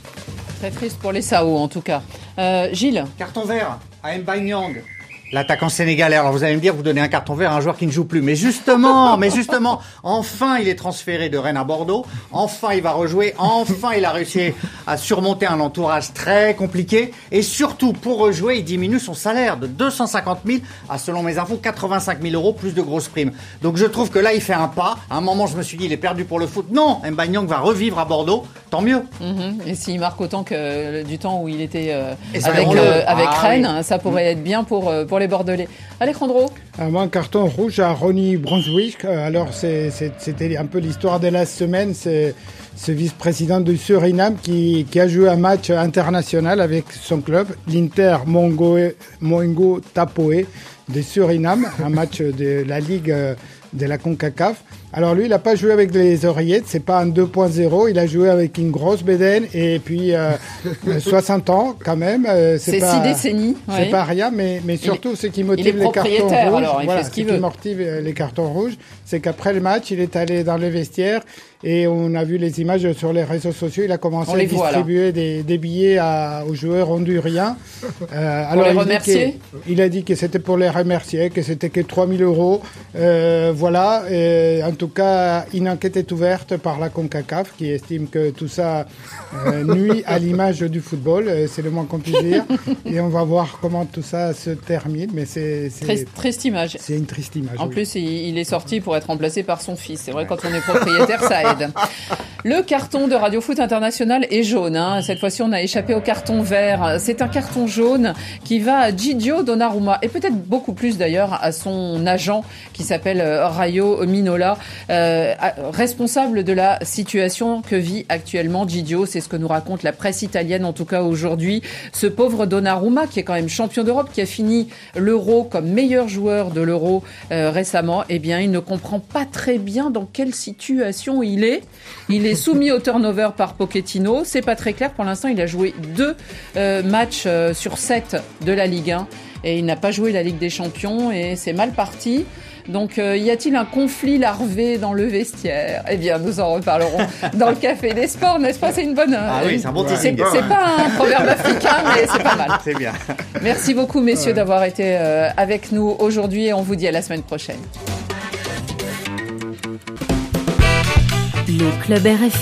Speaker 2: Très triste pour les Sao, en tout cas. Euh, Gilles
Speaker 4: Carton vert à Mbanyang. L'attaquant sénégalais. Alors vous allez me dire, vous donnez un carton vert à un joueur qui ne joue plus. Mais justement, mais justement, enfin il est transféré de Rennes à Bordeaux. Enfin il va rejouer. Enfin il a réussi à surmonter un entourage très compliqué. Et surtout, pour rejouer, il diminue son salaire de 250 000 à, selon mes infos, 85 000 euros plus de grosses primes. Donc je trouve que là il fait un pas. À un moment, je me suis dit, il est perdu pour le foot. Non, Mbanyang va revivre à Bordeaux. Tant mieux.
Speaker 2: Mhm. Et s'il marque autant que du temps où il était euh, avec, euh, avec
Speaker 4: Ah
Speaker 2: Rennes,
Speaker 4: oui.
Speaker 2: ça pourrait être bien pour, euh, pour les Bordelais. Alejandro
Speaker 5: Euh, moi, un carton rouge à Ronnie Brunswick. Euh, Alors, c'était un peu l'histoire de la semaine. C'est ce vice-président du Suriname qui, a joué un match international avec son club, l'Inter Mongo Tapoe de Suriname, un match de la Ligue euh, de la CONCACAF. Alors lui, il n'a pas joué avec les oreillettes, c'est pas un 2.0, il a joué avec une grosse bédaine et puis euh, euh, 60 ans quand même. euh,
Speaker 2: C'est six décennies,
Speaker 5: C'est
Speaker 2: oui.
Speaker 5: pas rien, mais, mais surtout ce qui motive les cartons rouges,
Speaker 2: alors il
Speaker 5: voilà,
Speaker 2: fait ce qu'il
Speaker 5: qui
Speaker 2: veut.
Speaker 5: motive euh, les cartons rouges, c'est qu'après le match, il est allé dans les vestiaires et on a vu les images sur les réseaux sociaux. Il a commencé à
Speaker 2: les voit,
Speaker 5: distribuer des, des billets à- aux joueurs honduriens. Euh,
Speaker 2: les
Speaker 5: il dit
Speaker 2: remercier
Speaker 5: Il a dit que c'était pour les remercier, que c'était que 3000 euros. Euh, voilà. Et en tout cas, une enquête est ouverte par la CONCACAF qui estime que tout ça euh, nuit à l'image du football. Euh, C'est le moins qu'on puisse dire. Et on va voir comment tout ça se termine. Mais c'est
Speaker 2: Triste, image.
Speaker 5: c'est une triste image.
Speaker 2: En
Speaker 5: oui.
Speaker 2: plus, il, il est sorti pour être remplacé par son fils. C'est vrai, quand on est propriétaire, ça aide. Le carton de Radio Foot International est jaune. hein. Cette fois-ci, on a échappé au carton vert. C'est un carton jaune qui va à Gigio Donnarumma et peut-être beaucoup plus d'ailleurs à son agent qui s'appelle euh, Rayo Minola, euh, responsable de la situation que vit actuellement Gigio. C'est ce que nous raconte la presse italienne, en tout cas aujourd'hui. Ce pauvre Donnarumma, qui est quand même champion d'Europe, qui a fini l'Euro comme meilleur joueur de l'Euro euh, récemment, eh bien, il ne comprend pas très bien dans quelle situation il est. Il est soumis au turnover par Pochettino. C'est pas très clair. Pour l'instant, il a joué deux euh, matchs euh, sur sept de la Ligue 1 et il n'a pas joué la Ligue des Champions et c'est mal parti. Donc, euh, y a-t-il un conflit larvé dans le vestiaire? Eh bien, nous en reparlerons dans le Café des Sports, n'est-ce pas? C'est une bonne.
Speaker 4: Ah oui, c'est un bon
Speaker 2: C'est
Speaker 4: teasing.
Speaker 2: c'est pas un proverbe africain, mais c'est pas mal.
Speaker 4: C'est bien.
Speaker 2: Merci beaucoup, messieurs, d'avoir été euh, avec nous aujourd'hui et on vous dit à la semaine prochaine.
Speaker 21: Le Club RFI.